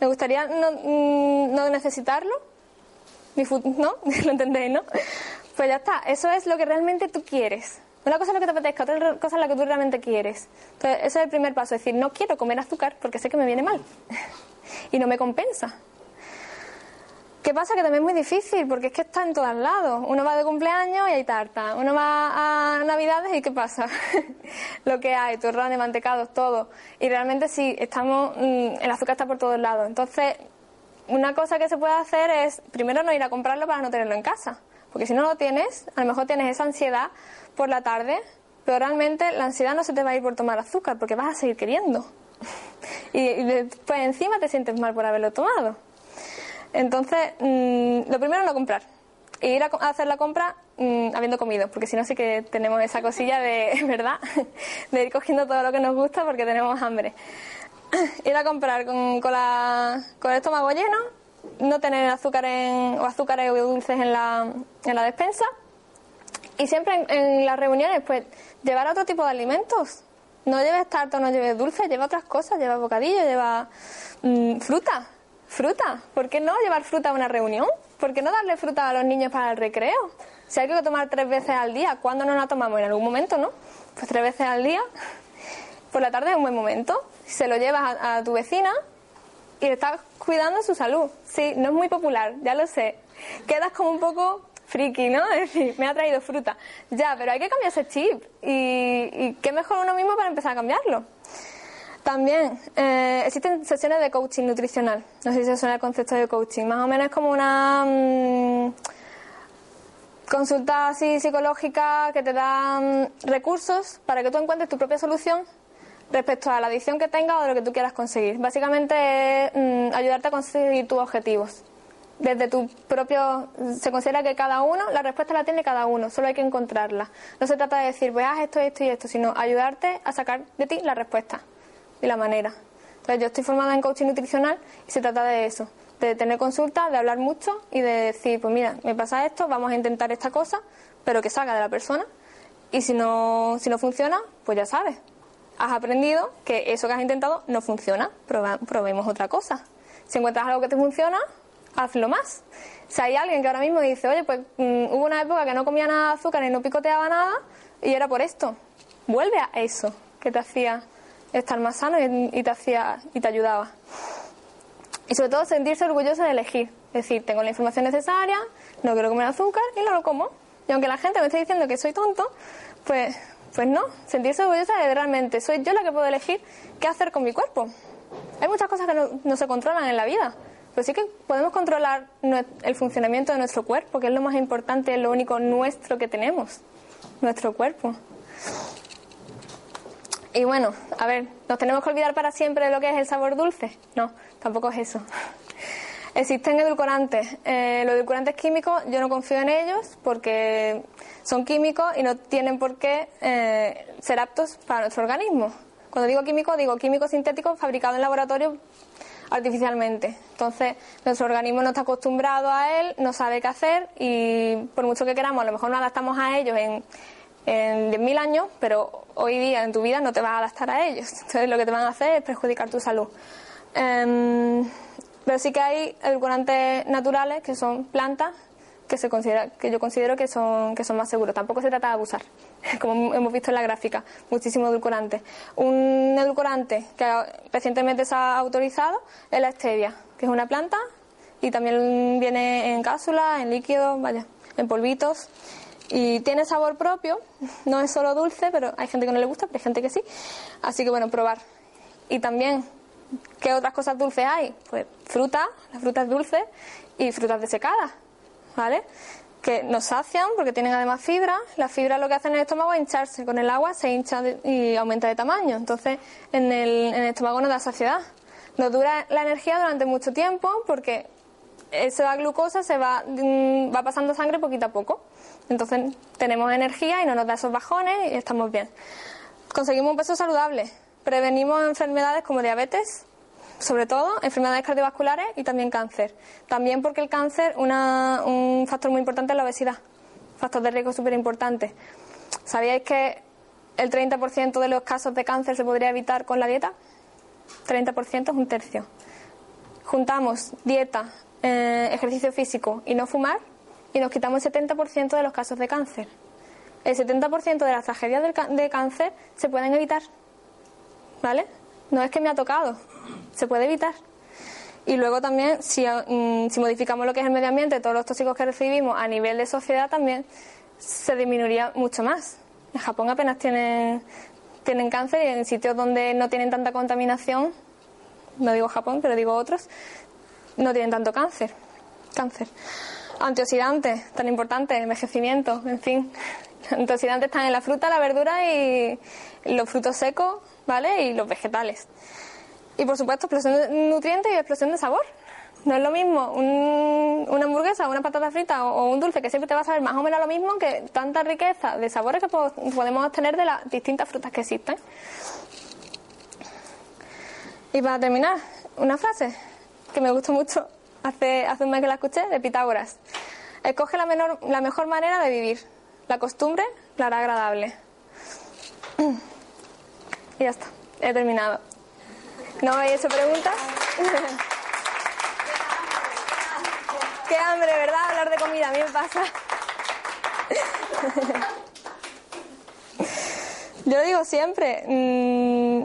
¿Me gustaría no, mm, no necesitarlo? ¿No? ¿Lo entendéis, no? Pues ya está, eso es lo que realmente tú quieres. Una cosa es lo que te apetezca, otra cosa es lo que tú realmente quieres. Entonces, ese es el primer paso, decir, no quiero comer azúcar porque sé que me viene mal y no me compensa. ¿Qué pasa? Que también es muy difícil, porque es que está en todos lados. Uno va de cumpleaños y hay tarta. Uno va a Navidades y ¿qué pasa? Lo que hay, turrones, mantecados, todo. Y realmente sí, estamos, mm, el azúcar está por todos lados. Entonces, una cosa que se puede hacer es, primero no ir a comprarlo para no tenerlo en casa. Porque si no lo tienes, a lo mejor tienes esa ansiedad por la tarde, pero realmente la ansiedad no se te va a ir por tomar azúcar, porque vas a seguir queriendo. Y, y después encima te sientes mal por haberlo tomado. Entonces, mm, lo primero es no comprar. E ir a hacer la compra mm, habiendo comido, porque si no sí que tenemos esa cosilla de, ¿verdad? De ir cogiendo todo lo que nos gusta porque tenemos hambre. Ir a comprar con, con, la, con el estómago lleno, no tener azúcar en, o azúcares o dulces en la, en la despensa. Y siempre en, en las reuniones, pues, llevar otro tipo de alimentos. No lleves tarta, no lleves dulce, lleva otras cosas, lleva bocadillo, lleva mm, fruta. Fruta. ¿Por qué no llevar fruta a una reunión? ¿Por qué no darle fruta a los niños para el recreo? Si hay que tomar tres veces al día, ¿cuándo no la tomamos? En algún momento, ¿no? Pues tres veces al día. Por la tarde es un buen momento. Se lo llevas a, a tu vecina y le estás cuidando su salud. Sí, no es muy popular, ya lo sé. Quedas como un poco friki, ¿no? Es decir, me ha traído fruta. Ya, pero hay que cambiar ese chip. Y, qué mejor uno mismo para empezar a cambiarlo. También eh, existen sesiones de coaching nutricional. No sé si se suena el concepto de coaching. Más o menos es como una mm, consulta así psicológica que te da mm, recursos para que tú encuentres tu propia solución respecto a la adicción que tengas o de lo que tú quieras conseguir. Básicamente es mm, ayudarte a conseguir tus objetivos. Desde tu propio. Se considera que cada uno, la respuesta la tiene cada uno, solo hay que encontrarla. No se trata de decir, pues haz esto, esto y esto, sino ayudarte a sacar de ti la respuesta y la manera. Entonces, yo estoy formada en coaching nutricional y se trata de eso, de tener consultas, de hablar mucho y de decir, pues mira, me pasa esto, vamos a intentar esta cosa, pero que salga de la persona. Y si no, si no funciona, pues ya sabes, has aprendido que eso que has intentado no funciona, probemos otra cosa. Si encuentras algo que te funciona, hazlo más. Si hay alguien que ahora mismo dice, oye, pues mm, hubo una época que no comía nada de azúcar y no picoteaba nada, y era por esto, vuelve a eso que te hacía estar más sano y, te hacía y te ayudaba. Y sobre todo sentirse orgulloso de elegir. Es decir, tengo la información necesaria, no quiero comer azúcar y no lo como. Y aunque la gente me esté diciendo que soy tonto, pues, pues no. Sentirse orgullosa de realmente soy yo la que puedo elegir qué hacer con mi cuerpo. Hay muchas cosas que no se controlan en la vida, pero sí que podemos controlar el funcionamiento de nuestro cuerpo, que es lo más importante, es lo único nuestro que tenemos, nuestro cuerpo. Y bueno, a ver, ¿nos tenemos que olvidar para siempre de lo que es el sabor dulce? No, tampoco es eso. Existen edulcorantes. Eh, los edulcorantes químicos yo no confío en ellos porque son químicos y no tienen por qué eh, ser aptos para nuestro organismo. Cuando digo químico, digo químico sintético fabricado en laboratorio artificialmente. Entonces, nuestro organismo no está acostumbrado a él, no sabe qué hacer y por mucho que queramos, a lo mejor nos adaptamos a ellos en, en 10.000 años, pero hoy día en tu vida no te vas a adaptar a ellos. Entonces, lo que te van a hacer es perjudicar tu salud. Em, pero sí que hay edulcorantes naturales que son plantas que se considera que yo considero que son que son más seguros. Tampoco se trata de abusar, como hemos visto en la gráfica, muchísimos edulcorantes. Un edulcorante que recientemente se ha autorizado es la stevia, que es una planta y también viene en cápsulas, en líquidos, vaya, en polvitos y tiene sabor propio, no es solo dulce, pero hay gente que no le gusta, pero hay gente que sí. Así que bueno, probar. Y también ¿Qué otras cosas dulces hay? Pues fruta, las frutas dulces y frutas desecadas, ¿vale? Que nos sacian porque tienen además fibra. Las fibras lo que hacen en el estómago es hincharse. Con el agua se hincha y aumenta de tamaño. Entonces, en el, en el estómago nos da saciedad. Nos dura la energía durante mucho tiempo porque esa glucosa se va, mm, va pasando sangre poquito a poco. Entonces, tenemos energía y no nos da esos bajones y estamos bien. Conseguimos un peso saludable. Prevenimos enfermedades como diabetes, sobre todo enfermedades cardiovasculares y también cáncer. También porque el cáncer, una, un factor muy importante es la obesidad, factor de riesgo súper importante. ¿Sabíais que el 30% de los casos de cáncer se podría evitar con la dieta? 30% es un tercio. Juntamos dieta, eh, ejercicio físico y no fumar y nos quitamos el 70% de los casos de cáncer. El 70% de las tragedias de cáncer se pueden evitar. ¿Vale? No es que me ha tocado, se puede evitar. Y luego también, si, mm, si modificamos lo que es el medio ambiente, todos los tóxicos que recibimos a nivel de sociedad también se disminuiría mucho más. En Japón apenas tienen, tienen cáncer y en sitios donde no tienen tanta contaminación, no digo Japón, pero digo otros, no tienen tanto cáncer. Cáncer. Antioxidantes, tan importantes, envejecimiento, en fin. Antioxidantes están en la fruta, la verdura y los frutos secos, ¿vale? Y los vegetales. Y por supuesto, explosión de nutrientes y explosión de sabor. No es lo mismo un- una hamburguesa, una patata frita o, un dulce que siempre te va a saber más o menos lo mismo que tanta riqueza de sabores que po- podemos obtener de las distintas frutas que existen. Y para terminar, una frase que me gustó mucho hace, hace un mes que la escuché de Pitágoras. Escoge la, menor, la mejor manera de vivir. La costumbre la hará agradable. Y ya está, he terminado. ¿No me habéis hecho preguntas? Qué hambre, ¿verdad? Hablar de comida, a mí me pasa. Yo lo digo siempre. mm,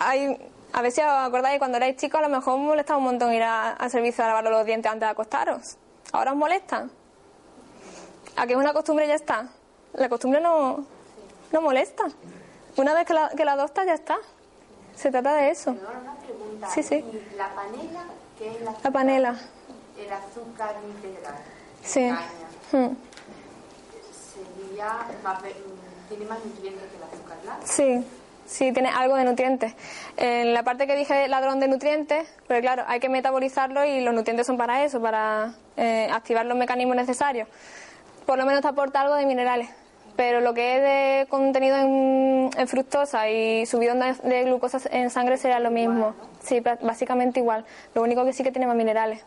hay, a ver si os acordáis, cuando erais chicos a lo mejor os molestaba un montón ir a- al servicio a lavar los dientes antes de acostaros. ¿Ahora os molesta? ¿A que es una costumbre ya está? La costumbre no, no molesta. Una vez que la, que la adoptas ya está. Se trata de eso. Una pregunta. Sí, sí. ¿Y la panela, qué es la La panela. El azúcar integral. Sí. Caña. Mm. Sería más, tiene más nutrientes que el azúcar blanca. Sí, sí, tiene algo de nutrientes. En la parte que dije ladrón de nutrientes, pues claro, hay que metabolizarlo y los nutrientes son para eso, para eh, activar los mecanismos necesarios. Por lo menos te aporta algo de minerales. Pero lo que es de contenido en, en fructosa y subidón de, de glucosa en sangre será lo mismo. Sí, básicamente igual. Lo único que sí que tiene más minerales.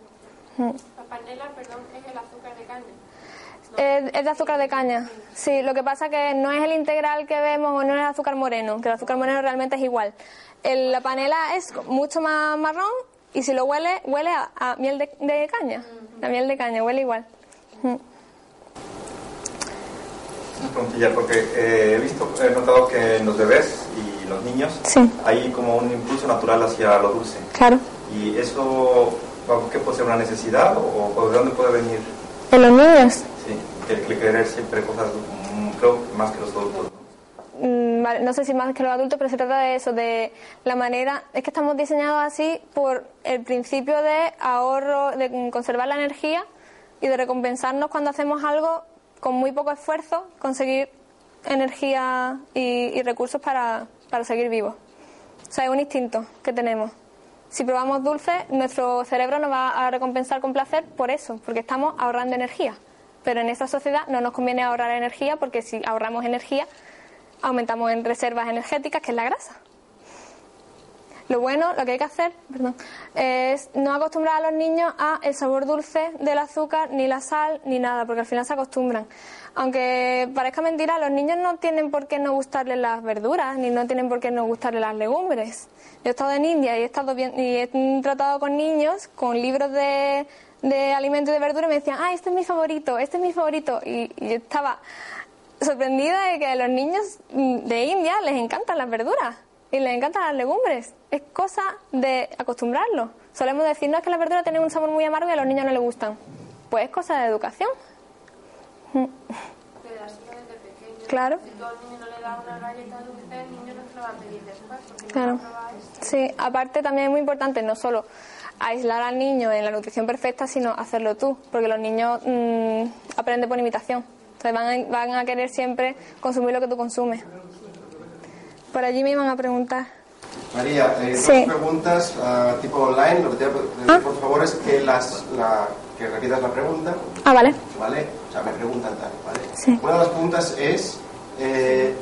La panela, perdón, es el azúcar de caña. Es, es de azúcar de caña. Sí, lo que pasa que no es el integral que vemos o no es el azúcar moreno, que el azúcar moreno realmente es igual. El- la panela es mucho más marrón y si lo huele, huele a, a miel de, de caña. La miel de caña huele igual. Una preguntilla, porque eh, he visto, he notado que en los bebés y los niños Sí. hay como un impulso natural hacia lo dulce. Claro. ¿Y eso qué puede ser una necesidad o, o de dónde puede venir? En los niños. Sí, que, que querer siempre cosas, mm, creo más que los adultos. ¿no? Mm, vale, no sé si más que los adultos, pero se trata de eso, de la manera, es que estamos diseñados así por el principio de ahorro, de conservar la energía y de recompensarnos cuando hacemos algo con muy poco esfuerzo, conseguir energía y, recursos para, para seguir vivos. O sea, es un instinto que tenemos. Si probamos dulce, nuestro cerebro nos va a recompensar con placer por eso, porque estamos ahorrando energía. Pero en esta sociedad no nos conviene ahorrar energía porque si ahorramos energía, aumentamos en reservas energéticas, que es la grasa. Lo bueno, lo que hay que hacer, perdón, es no acostumbrar a los niños a el sabor dulce del azúcar, ni la sal, ni nada, porque al final se acostumbran. Aunque parezca mentira, los niños no tienen por qué no gustarles las verduras, ni no tienen por qué no gustarles las legumbres. Yo he estado en India y he estado bien, y he tratado con niños con libros de, de alimentos y de verduras y me decían, ah, este es mi favorito, este es mi favorito. Y, y estaba sorprendida de que a los niños de India les encantan las verduras y les encantan las legumbres. Es cosa de acostumbrarlos. Solemos decir, no es que las verduras tienen un sabor muy amargo y a los niños no les gustan. Pues es cosa de educación. Claro. Si niño no le una el niño no Claro. Sí, aparte también es muy importante no solo aislar al niño en la nutrición perfecta, sino hacerlo tú, porque los niños mm, aprenden por imitación. Entonces van a, van a querer siempre consumir lo que tú consumes. Por allí me iban a preguntar. María, eh, Sí. dos preguntas ah, tipo online. Lo que te voy a pedir, Ah. por favor, es que, las, la, que repitas la pregunta, Ah, vale. ¿vale? O sea, me preguntan tal, ¿vale? Sí. Una de las preguntas es eh,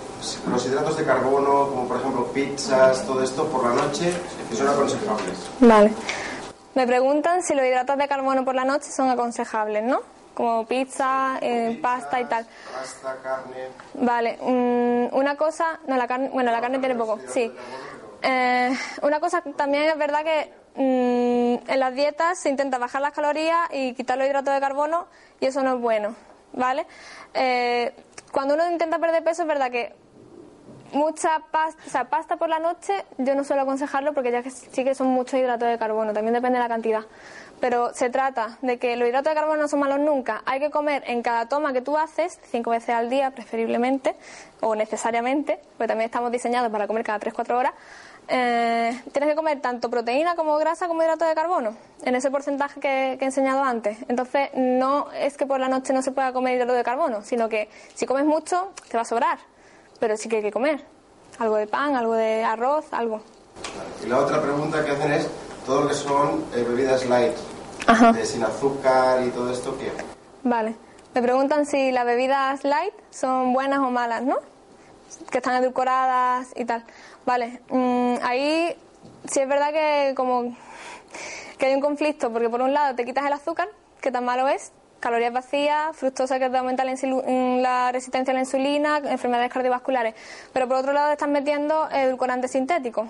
los hidratos de carbono, como por ejemplo pizzas, todo esto, por la noche, si son aconsejables. Vale. Me preguntan si los hidratos de carbono por la noche son aconsejables, ¿no? Como pizza, eh, pasta y tal. Pasta, carne. Vale, mm, una cosa, no la carne, bueno la carne tiene poco, sí. Eh, una cosa también es verdad que mm, en las dietas se intenta bajar las calorías y quitar los hidratos de carbono y eso no es bueno, ¿vale? Eh, cuando uno intenta perder peso es verdad que mucha pasta, o sea, pasta por la noche yo no suelo aconsejarlo porque ya que sí que son muchos hidratos de carbono, también depende de la cantidad. Pero se trata de que los hidratos de carbono no son malos nunca. Hay que comer en cada toma que tú haces, cinco veces al día preferiblemente, o necesariamente, porque también estamos diseñados para comer cada 3-4 horas. eh, tienes que comer tanto proteína como grasa como hidratos de carbono, en ese porcentaje que, he enseñado antes. Entonces, no es que por la noche no se pueda comer hidratos de carbono, sino que si comes mucho, te va a sobrar pero sí que hay que comer. Algo de pan, algo de arroz, algo. Y la otra pregunta que hacen es todo lo que son eh, bebidas light, Ajá. de sin azúcar y todo esto, ¿qué? Vale. Me preguntan si las bebidas light son buenas o malas, ¿no? Que están edulcoradas y tal. Vale. mm, ahí sí es verdad que como que hay un conflicto, porque por un lado te quitas el azúcar, que tan malo es, calorías vacías, fructosa que te aumenta la, mm, la resistencia a la insulina, enfermedades cardiovasculares. Pero por otro lado te están metiendo edulcorantes sintéticos,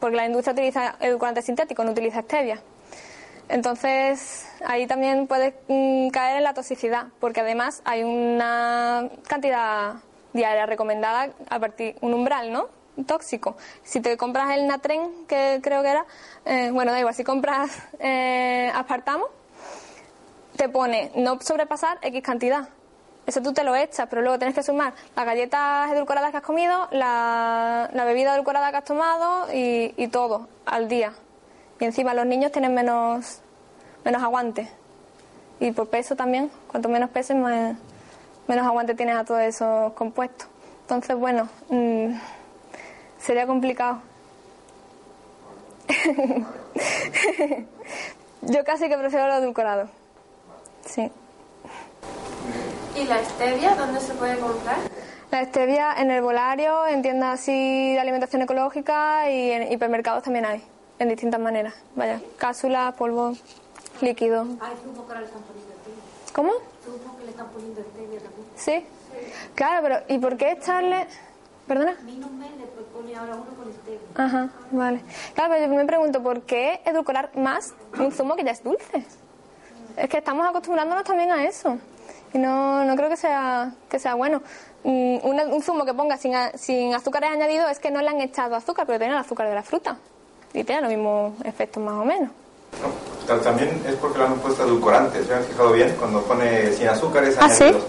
porque la industria utiliza edulcorantes sintéticos, no utiliza stevia. Entonces ahí también puedes mm, caer en la toxicidad, porque además hay una cantidad diaria recomendada a partir un umbral, ¿no? Tóxico. Si te compras el Natren, que creo que era, eh, bueno, da igual, si compras eh, aspartamo, te pone no sobrepasar X cantidad. Eso tú te lo echas, pero luego tienes que sumar las galletas edulcoradas que has comido, la, bebida edulcorada que has tomado y todo al día. Y encima los niños tienen menos, menos aguante. Y por peso también, cuanto menos peses, más, menos aguante tienes a todos esos compuestos. Entonces, bueno, mm, sería complicado. Yo casi que prefiero lo edulcorado. Sí. ¿Y la stevia dónde se puede comprar? La stevia en el volario, en tiendas así de alimentación ecológica y en hipermercados también hay, en distintas maneras. Vaya, cápsulas, polvo, líquido. Hay zumo que ahora le están poniendo stevia. ¿Cómo? Zumo que le están poniendo stevia también. ¿Sí? Claro, pero ¿y por qué echarle...? ¿Perdona? Mes le pone ahora uno con stevia. Ajá, vale. Claro, pero yo me pregunto, ¿por qué edulcorar más un zumo que ya es dulce? Es que estamos acostumbrándonos también a eso. Y no, no creo que sea, que sea bueno. Mm, un, un zumo que ponga sin, sin azúcares añadidos es que no le han echado azúcar, pero tiene el azúcar de la fruta. Y tiene los mismos efectos más o menos. No, ta- También es porque le han puesto edulcorantes, ¿se han fijado bien? Cuando pone sin azúcares ¿Ah, sí? añadidos.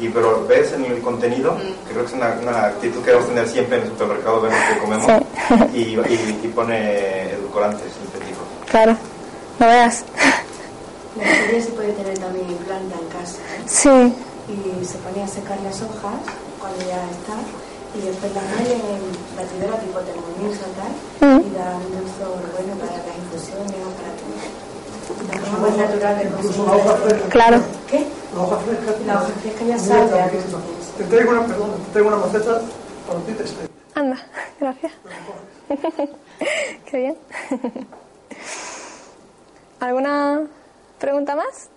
Y pero ves en el contenido, que creo que es una, una actitud que debemos tener siempre en el supermercado, vemos que comemos, y, y, y pone edulcorantes sintéticos. Claro, no veas. La stevia se puede tener también en planta en casa. ¿eh? Sí, Y se pone a secar las hojas cuando ya está. Y después la muele en batidora tipo Thermomix o tal. Mm. Y da un dulzor bueno para las infusiones o para todo. La forma más natural de consumir. claro. ¿Qué? La hoja fresca. La hoja fresca ya sabe Te traigo una, perdón, te traigo una maceta para ti de stevia. Anda, gracias. Qué bien. ¿Alguna pregunta más?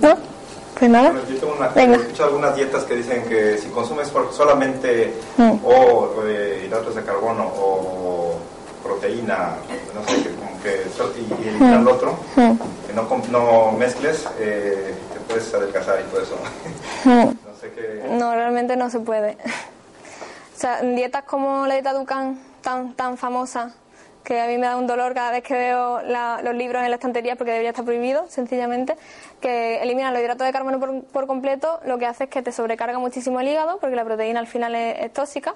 ¿No? Pues nada. Yo tengo una, Venga. he escuchado algunas dietas que dicen que si consumes solamente Mm. o eh, hidratos de carbono o proteína, no sé, que como que so- y, y eliminar lo otro, Mm. que no, no mezcles, eh, te puedes adelgazar y todo eso. Mm. No sé qué. No, realmente no se puede. O sea, dietas como la dieta Dukan, tan, tan famosa, que a mí me da un dolor cada vez que veo la- los libros en la estantería porque debería estar prohibido, sencillamente, que eliminan los hidratos de carbono por, por completo, lo que hace es que te sobrecarga muchísimo el hígado, porque la proteína al final es, tóxica,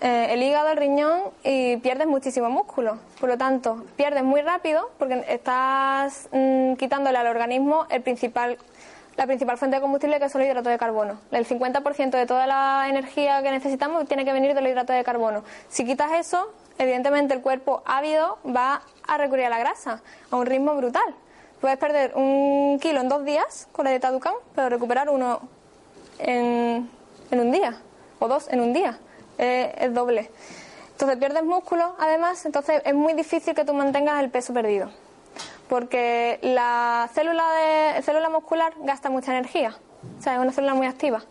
eh, el hígado, el riñón, y pierdes muchísimo músculo. Por lo tanto, pierdes muy rápido porque estás mm, quitándole al organismo la principal fuente de combustible que son los hidratos de carbono. El 50% de toda la energía que necesitamos tiene que venir de los hidratos de carbono. Si quitas eso, evidentemente el cuerpo ávido va a recurrir a la grasa a un ritmo brutal. Puedes perder un kilo en dos días con la dieta Dukan, pero recuperar uno en, un día o dos en un día. Es doble. Entonces pierdes músculo, además, entonces es muy difícil que tú mantengas el peso perdido porque la célula de célula muscular gasta mucha energía, o sea, es una célula muy activa.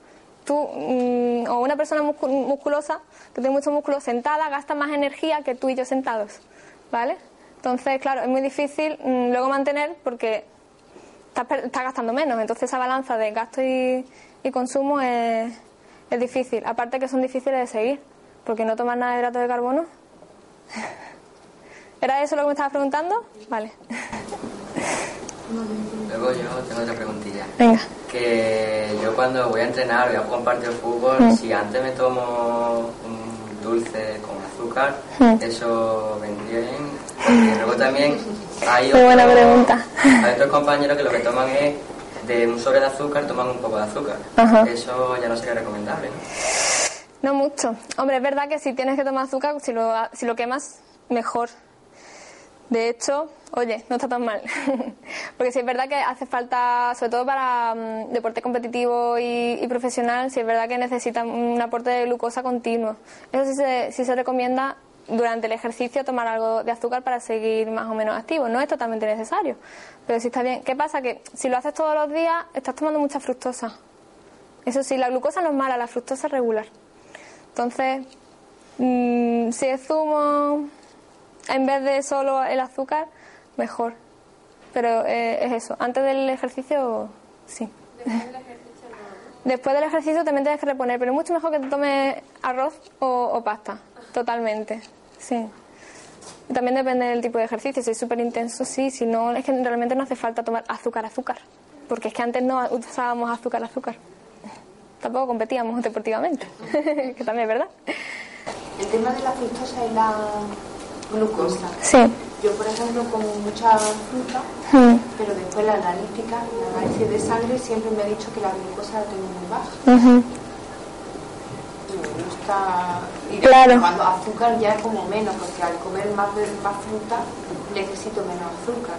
Tú mm, o una persona muscu- musculosa que tiene mucho músculo sentada gasta más energía que tú y yo sentados, ¿vale? Entonces, claro, es muy difícil mm, luego mantener porque estás, gastando menos, entonces esa balanza de gasto y, y consumo es, es difícil. Aparte que son difíciles de seguir, porque no tomas nada de hidratos de carbono. ¿Era eso lo que me estabas preguntando? Vale. Luego yo tengo otra preguntilla. Venga. Que yo cuando voy a entrenar, voy a jugar un partido de fútbol, Mm. si antes me tomo un dulce con azúcar, Mm. eso vendría bien. Porque luego también hay buena pregunta. hay otros compañeros que lo que toman es de un sobre de azúcar, toman un poco de azúcar. Ajá. Eso ya no sería recomendable, ¿no? No mucho. Hombre, es verdad que si tienes que tomar azúcar, si lo, si lo quemas, mejor. De hecho, oye, no está tan mal. Porque sí es verdad que hace falta, sobre todo para mm, deporte competitivo y, profesional, sí es verdad que necesita un aporte de glucosa continuo. Eso sí se, sí se recomienda durante el ejercicio tomar algo de azúcar para seguir más o menos activo. No es totalmente necesario, pero sí está bien. ¿Qué pasa? Que si lo haces todos los días, estás tomando mucha fructosa. Eso sí, la glucosa no es mala, la fructosa es regular. Entonces, mm, si es zumo, en vez de solo el azúcar, mejor. Pero eh, es eso, antes del ejercicio, sí. Después del ejercicio también tienes que reponer, pero es mucho mejor que te tomes arroz o, pasta, totalmente, sí. También depende del tipo de ejercicio, si es súper intenso, sí, si no, es que realmente no hace falta tomar azúcar, azúcar, porque es que antes no usábamos azúcar, azúcar. Tampoco competíamos deportivamente, que también es verdad. El tema de la fructosa y la glucosa. Sí. Yo, por ejemplo, como mucha fruta, Mm. pero después la analítica, la análisis de sangre, siempre me ha dicho que la glucosa la tengo muy baja. Y me gusta. Y Claro. cuando azúcar ya es como menos, porque al comer más, más fruta necesito menos azúcar.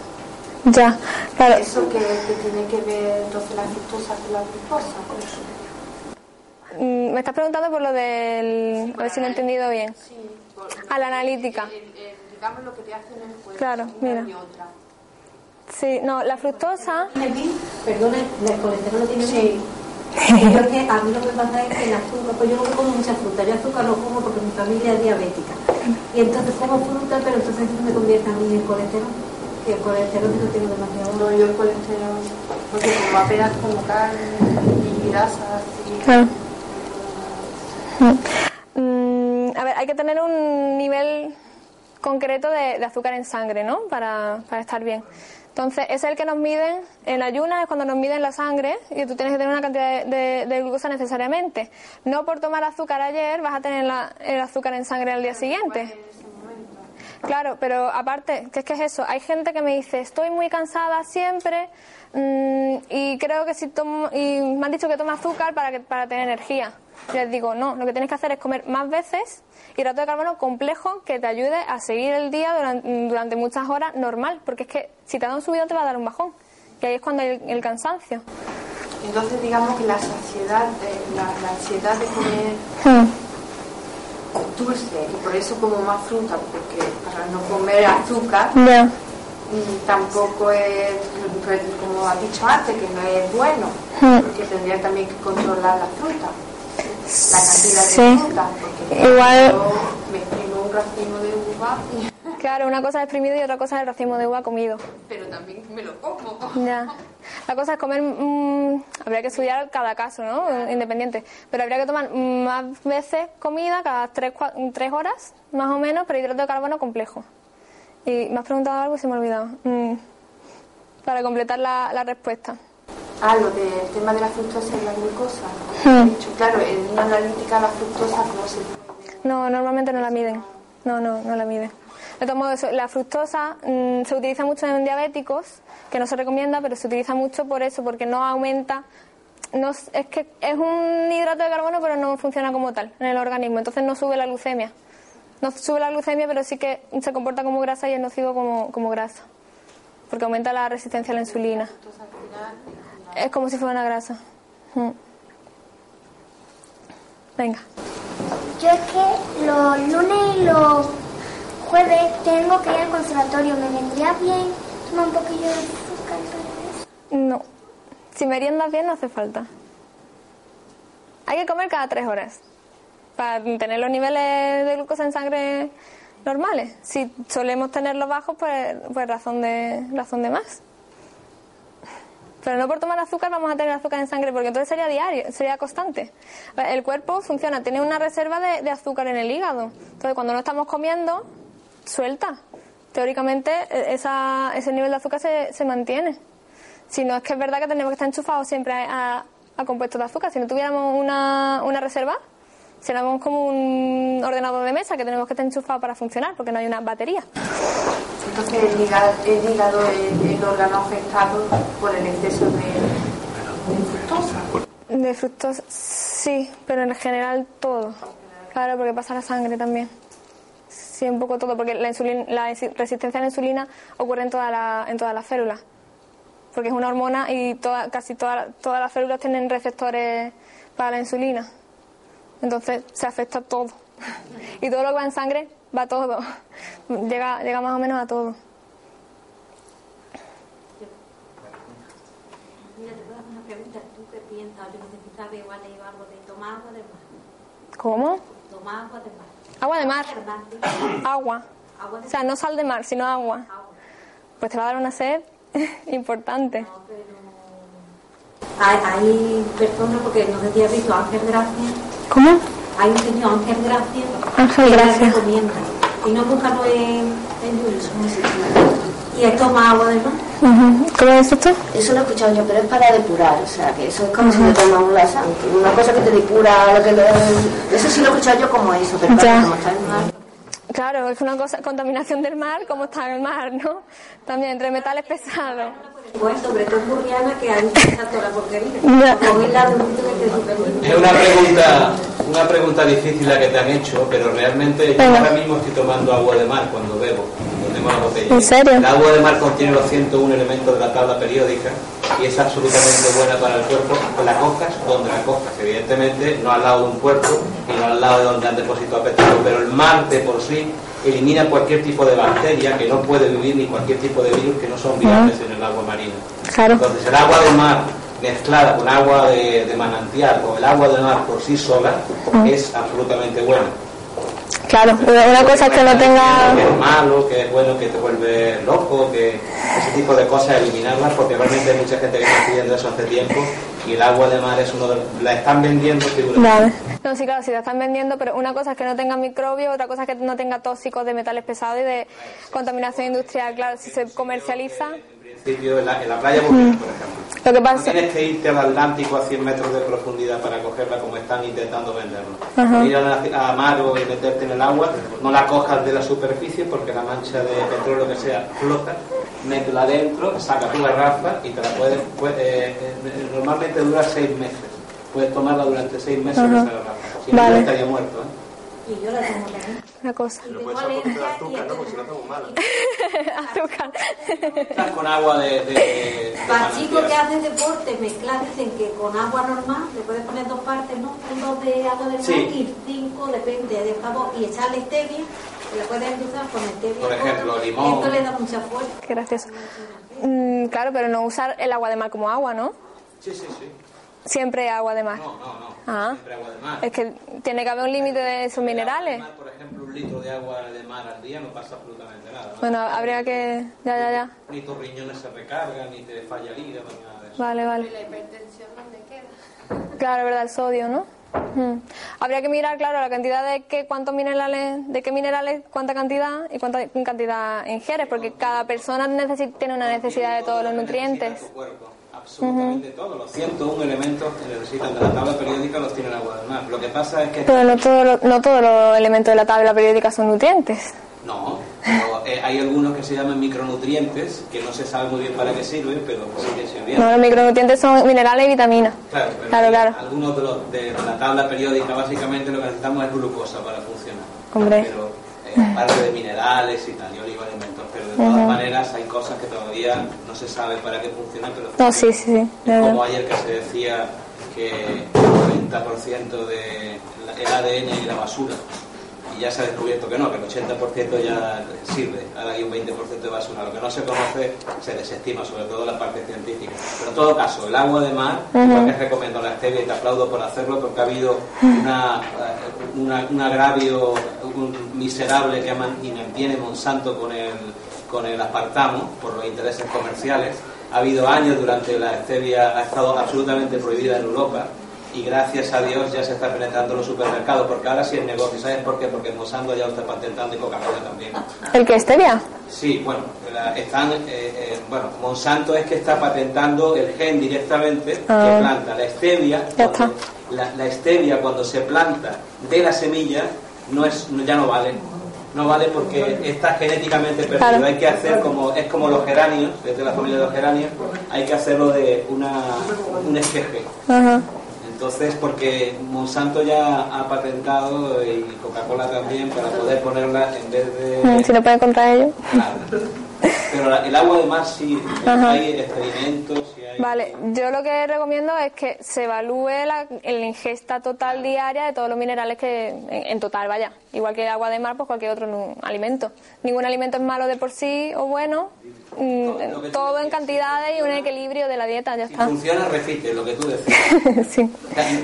Ya, claro. ¿Eso que, que tiene que ver entonces la fructosa con la glucosa? Mm, Me estás preguntando por lo del... A ver si lo he entendido bien. Sí, A la analítica. digamos lo que te hace en el cuerpo. Claro, una mira. y otra. Sí, no, la fructosa... Perdona, el colesterol lo tiene Sí. Yo es que a mí lo que pasa es que el azúcar, pues yo no como mucha fruta, yo azúcar no como porque mi familia es diabética. Y entonces como fruta, pero entonces eso me convierte a mí en colesterol. Y el colesterol no tengo demasiado. No, yo el colesterol, porque como apenas como carne y grasas y... Claro. Hay que tener un nivel concreto de, de azúcar en sangre, ¿no? Para, para estar bien. Entonces, es el que nos miden en ayunas, es cuando nos miden la sangre y tú tienes que tener una cantidad de, de- de glucosa necesariamente. No por tomar azúcar ayer vas a tener la- el azúcar en sangre al día siguiente. Claro, pero aparte, ¿qué es que es eso? Hay gente que me dice, estoy muy cansada siempre mm, y creo que si tomo, y me han dicho que tome azúcar para, que, para tener energía. Les digo, no, lo que tienes que hacer es comer más veces hidrato de carbono complejo que te ayude a seguir el día durante, durante muchas horas normal, porque es que si te da un subidón te va a dar un bajón. Y ahí es cuando hay el, el cansancio. Entonces digamos que la saciedad, de- la, la ansiedad de comer dulce y por eso como más fruta, porque para no comer azúcar. Mm, tampoco es, pues, como ha dicho antes, que no es bueno, Mm. porque tendría también que controlar la fruta, la cantidad Sí. de fruta, porque Igual- yo me exprimo un racimo de uva, y- Claro, una cosa es exprimido y otra cosa es el racimo de uva comido. pero también me lo como. Ya. La cosa es comer, mm, habría que estudiar cada caso, ¿no? Independiente. Pero habría que tomar más veces comida, cada tres, cua- tres horas, más o menos, pero hidrato de carbono complejo. Y me has preguntado algo y se me ha olvidado. Mm, Para completar la, la respuesta. Ah, lo del tema de la fructosa y la glucosa. He dicho, claro, en una analítica la fructosa, ¿cómo se No, normalmente no la miden. No, no, no la miden. De todos modos, la fructosa mm, se utiliza mucho en diabéticos, que no se recomienda, pero se utiliza mucho por eso, porque no aumenta. No, es que es un hidrato de carbono, pero no funciona como tal en el organismo. Entonces no sube la glucemia. No sube la glucemia, pero sí que se comporta como grasa y es nocivo como, como grasa. Porque aumenta la resistencia a la insulina. Es como si fuera una grasa. Mm. Venga. Yo es que los lunes y los jueves tengo que ir al conservatorio. ¿Me vendría bien tomar un poquillo de azúcar todo eso? No. Si meriendas bien, no hace falta. Hay que comer cada tres horas para tener los niveles de glucosa en sangre normales. Si solemos tenerlos bajos, pues, pues razón, de, razón de más. Pero no por tomar azúcar vamos a tener azúcar en sangre, porque entonces sería diario, sería constante. El cuerpo funciona, tiene una reserva de, azúcar en el hígado. Entonces, cuando no estamos comiendo, suelta. Teóricamente, e- esa, ese nivel de azúcar se, mantiene. Si no es que es verdad que tenemos que estar enchufados siempre a, a- a compuestos de azúcar. Si no tuviéramos una, una reserva, seríamos como un ordenador de mesa que tenemos que estar enchufados para funcionar, porque no hay una batería. Entonces el hígado, el hígado es el órgano afectado por el exceso de, de fructosa. De fructosa, sí, pero en general todo. Claro, porque pasa la sangre también. Sí, un poco todo, porque la, insulina, la resistencia a la insulina ocurre en, toda la, en todas las células. Porque es una hormona y toda, casi toda- todas las células tienen receptores para la insulina. Entonces se afecta todo. Y todo lo que va en sangre va todo. Llega, llega más o menos a todo. Mira, te puedo hacer una pregunta. ¿Tú qué piensas? Yo no has leído algo de tomar agua de mar. ¿Cómo? Tomar agua de mar. Agua de mar. Sí. Agua. O sea, no sal de mar, sino agua. Pues te va a dar una sed importante. Hay, hay personas, porque no sé si has visto Ángel Gracia. ¿Cómo? Hay un señor, Ángel Gracia, Ángel Gracia. recomienda. Y no buscarlo en, en YouTube. Y él toma agua del mar. Ujú. ¿Cómo es esto? Eso lo he escuchado yo, pero es para depurar, o sea, que eso es como si le tomamos la sangre. Una cosa que te depura, lo que le- eso sí lo he escuchado yo como eso, pero claro, como está en mar. Claro, es una cosa, contaminación del mar, como está en el mar, ¿no? También entre metales pesados. Pues Burriana, que la porquería. Es una pregunta, una pregunta difícil la que te han hecho, pero realmente yo ahora mismo estoy tomando agua de mar cuando bebo, la. ¿En serio? El agua de mar contiene los 101 elementos de la tabla periódica y es absolutamente buena para el cuerpo. La cojas donde la cojas, evidentemente no al lado de un puerto y no al lado de donde han depositado petróleo, pero el mar de por sí elimina cualquier tipo de bacteria que no puede vivir ni cualquier tipo de virus que no son viables en el agua marina. Claro. Entonces el agua de mar mezclada con agua de, de manantial o el agua de mar por sí sola es absolutamente buena. Claro, una cosa es que no tenga... Que es malo, que es bueno, que te vuelve loco, que ese tipo de cosas eliminarlas porque realmente hay mucha gente que está pidiendo eso hace tiempo y el agua de mar es uno de la están vendiendo. Vale. No, sí, claro, si la están vendiendo, pero una cosa es que no tenga microbios, otra cosa es que no tenga tóxicos de metales pesados y de contaminación industrial. Claro, si se comercializa, En principio en la, en la playa Burriana, por ejemplo. lo que No pasa... tienes que irte al Atlántico a 100 metros de profundidad para cogerla como están intentando venderlo. Ajá. Ir a, la- a mar o y meterte en el agua, no la cojas de la superficie porque la mancha de petróleo que sea flota, métela adentro, saca tu garrafa y te la puedes, puede- eh, eh, normalmente dura 6 meses. Puedes tomarla durante 6 meses Ajá. esa garrafa. Si no, Vale. ya estaría muerto. ¿eh? Y yo la tomo también. Una cosa. Lo puedes azúcar, ¿no? Porque si no estamos mal. Azúcar. Estás con agua de... de, de Para chicos que hacen deporte, mezclar, dicen que con agua normal le puedes poner dos partes, ¿no? Uno de agua del mar Sí. y cinco, depende del sabor, y echarle stevia, le puedes endulzar con stevia. Por ejemplo, limón. Esto le da mucha fuerza. Qué gracioso. Mm, claro, pero no usar el agua de mar como agua, ¿no? Sí, sí, sí. Siempre agua de mar. No, no, no. Ah, Siempre agua de mar. es que tiene que haber un límite de esos minerales. Por ejemplo, un litro de agua de mar al día no pasa absolutamente nada. ¿no? Bueno, habría que... Ya, ya, ya. Ni tus riñones se recargan, ni te falla el hígado, ni nada de eso. Vale, vale. ¿Y la hipertensión dónde queda? Claro, verdad, el sodio, ¿no? Mm. Habría que mirar, claro, la cantidad de qué, cuántos minerales, de qué minerales, cuánta cantidad y cuánta cantidad ingieres, porque cada persona tiene una necesidad de todos los nutrientes. Tu cuerpo, absolutamente todos los 101 elementos que necesitan de la tabla periódica los tiene el agua del mar. Lo que pasa es que Pero no, todo lo- no todos los elementos de la tabla periódica son nutrientes. No, pero, eh, hay algunos que se llaman micronutrientes que no se sabe muy bien para qué sirven, pero siguen sirviendo. No, los micronutrientes son minerales y vitaminas. Claro, pero Claro, claro. algunos de, los, de la tabla periódica básicamente lo que necesitamos es glucosa para funcionar. Hombre. Pero eh, aparte de minerales y tal, y oligoelementos, pero de todas maneras hay cosas que todavía no se sabe para qué funcionan, pero No, sí, sí, sí. como ayer que se decía que el 90% de la- el ADN y la basura y ya se ha descubierto que no, que el 80% ya sirve, ahora hay un 20% de basura. Lo que no se conoce se desestima, sobre todo la parte científica. Pero en todo caso, el agua de mar, Ujú. igual que recomiendo la stevia y te aplaudo por hacerlo, porque ha habido una, eh, una- un agravio un miserable que mantiene Monsanto con el, con el aspartamo por los intereses comerciales. Ha habido años durante la stevia, ha estado absolutamente prohibida en Europa y gracias a Dios ya se está penetrando en los supermercados, porque ahora sí es negocio. ¿Sabes por qué? Porque Monsanto ya lo está patentando y Coca-Cola también. ¿El que stevia? Sí, bueno, la- están, eh, eh, bueno, Monsanto es que está patentando el gen directamente Ah. que planta. La stevia, Ya la, la stevia cuando se planta de la semilla no es, no- ya no vale. No vale porque está genéticamente perdido. Claro. Hay que hacer como, es como los geranios, desde la familia de los geranios, hay que hacerlo de una, un esqueje. Ajá. Entonces, porque Monsanto ya ha patentado y Coca-Cola también para poder ponerla en vez de... Mm, Si lo pueden contra ellos. Claro. Pero la- el agua de mar sí, Ajá. hay experimentos y hay... Vale, yo lo que recomiendo es que se evalúe la, la ingesta total diaria de todos los minerales que, en, en total, vaya. Igual que agua de mar, pues cualquier otro alimento. Ningún alimento es malo de por sí o bueno. mm, todo en cantidades y un equilibrio de la dieta, ya Si está. funciona, repite lo que tú decías. sí.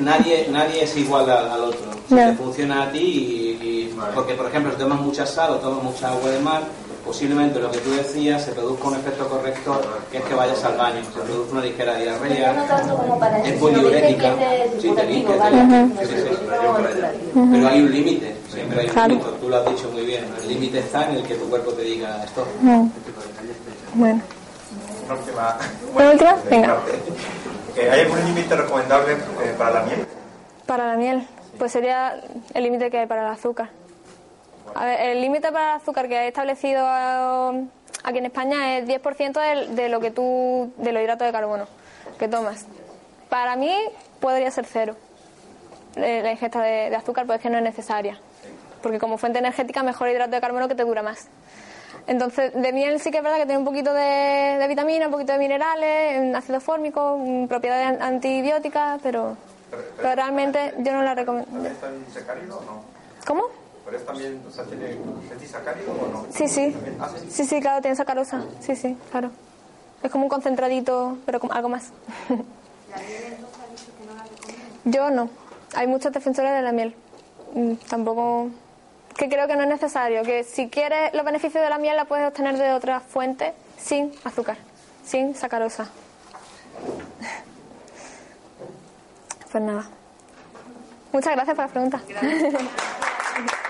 Nadie, nadie es igual al, al otro. Si Ya. te funciona a ti y, y Porque, por ejemplo, si tomas mucha sal o tomas mucha agua de mar, posiblemente lo que tú decías se produzca un efecto correcto, que es que vayas al baño, se produce una ligera diarrea, es poliurética, sí, te pero hay un límite, siempre hay un límite, tú lo has dicho muy bien, el límite está en el que tu cuerpo te diga esto. Bueno. ¿La última? Venga. ¿Hay algún límite recomendable eh, para la miel? Para la miel, pues sería el límite que hay para el azúcar. A ver, el límite para el azúcar que ha establecido eh, aquí en España es 10% de, de, lo que tú, de los hidratos de carbono que tomas. Para mí podría ser cero eh, la ingesta de, de azúcar, pues es que no es necesaria. Porque como fuente energética mejor hidrato de carbono que te dura más. Entonces, de miel sí que es verdad que tiene un poquito de, de vitamina, un poquito de minerales, ácido fórmico, propiedades antibióticas, pero, pero, pero realmente yo no la recomiendo. ¿Está en sacárido o no? ¿Cómo? ¿Pero es también, o sea, tiene sacárido o no? Sí, sí. Sí, sí, claro, tiene sacarosa. Sí, sí, claro. Es como un concentradito, pero algo más. ¿La miel entonces ha dicho que no la recomienda? Yo no. Hay muchos defensores de la miel. Mm, Tampoco que creo que no es necesario, que si quieres los beneficios de la miel la puedes obtener de otras fuentes sin azúcar, sin sacarosa. Pues nada. Muchas gracias por las preguntas.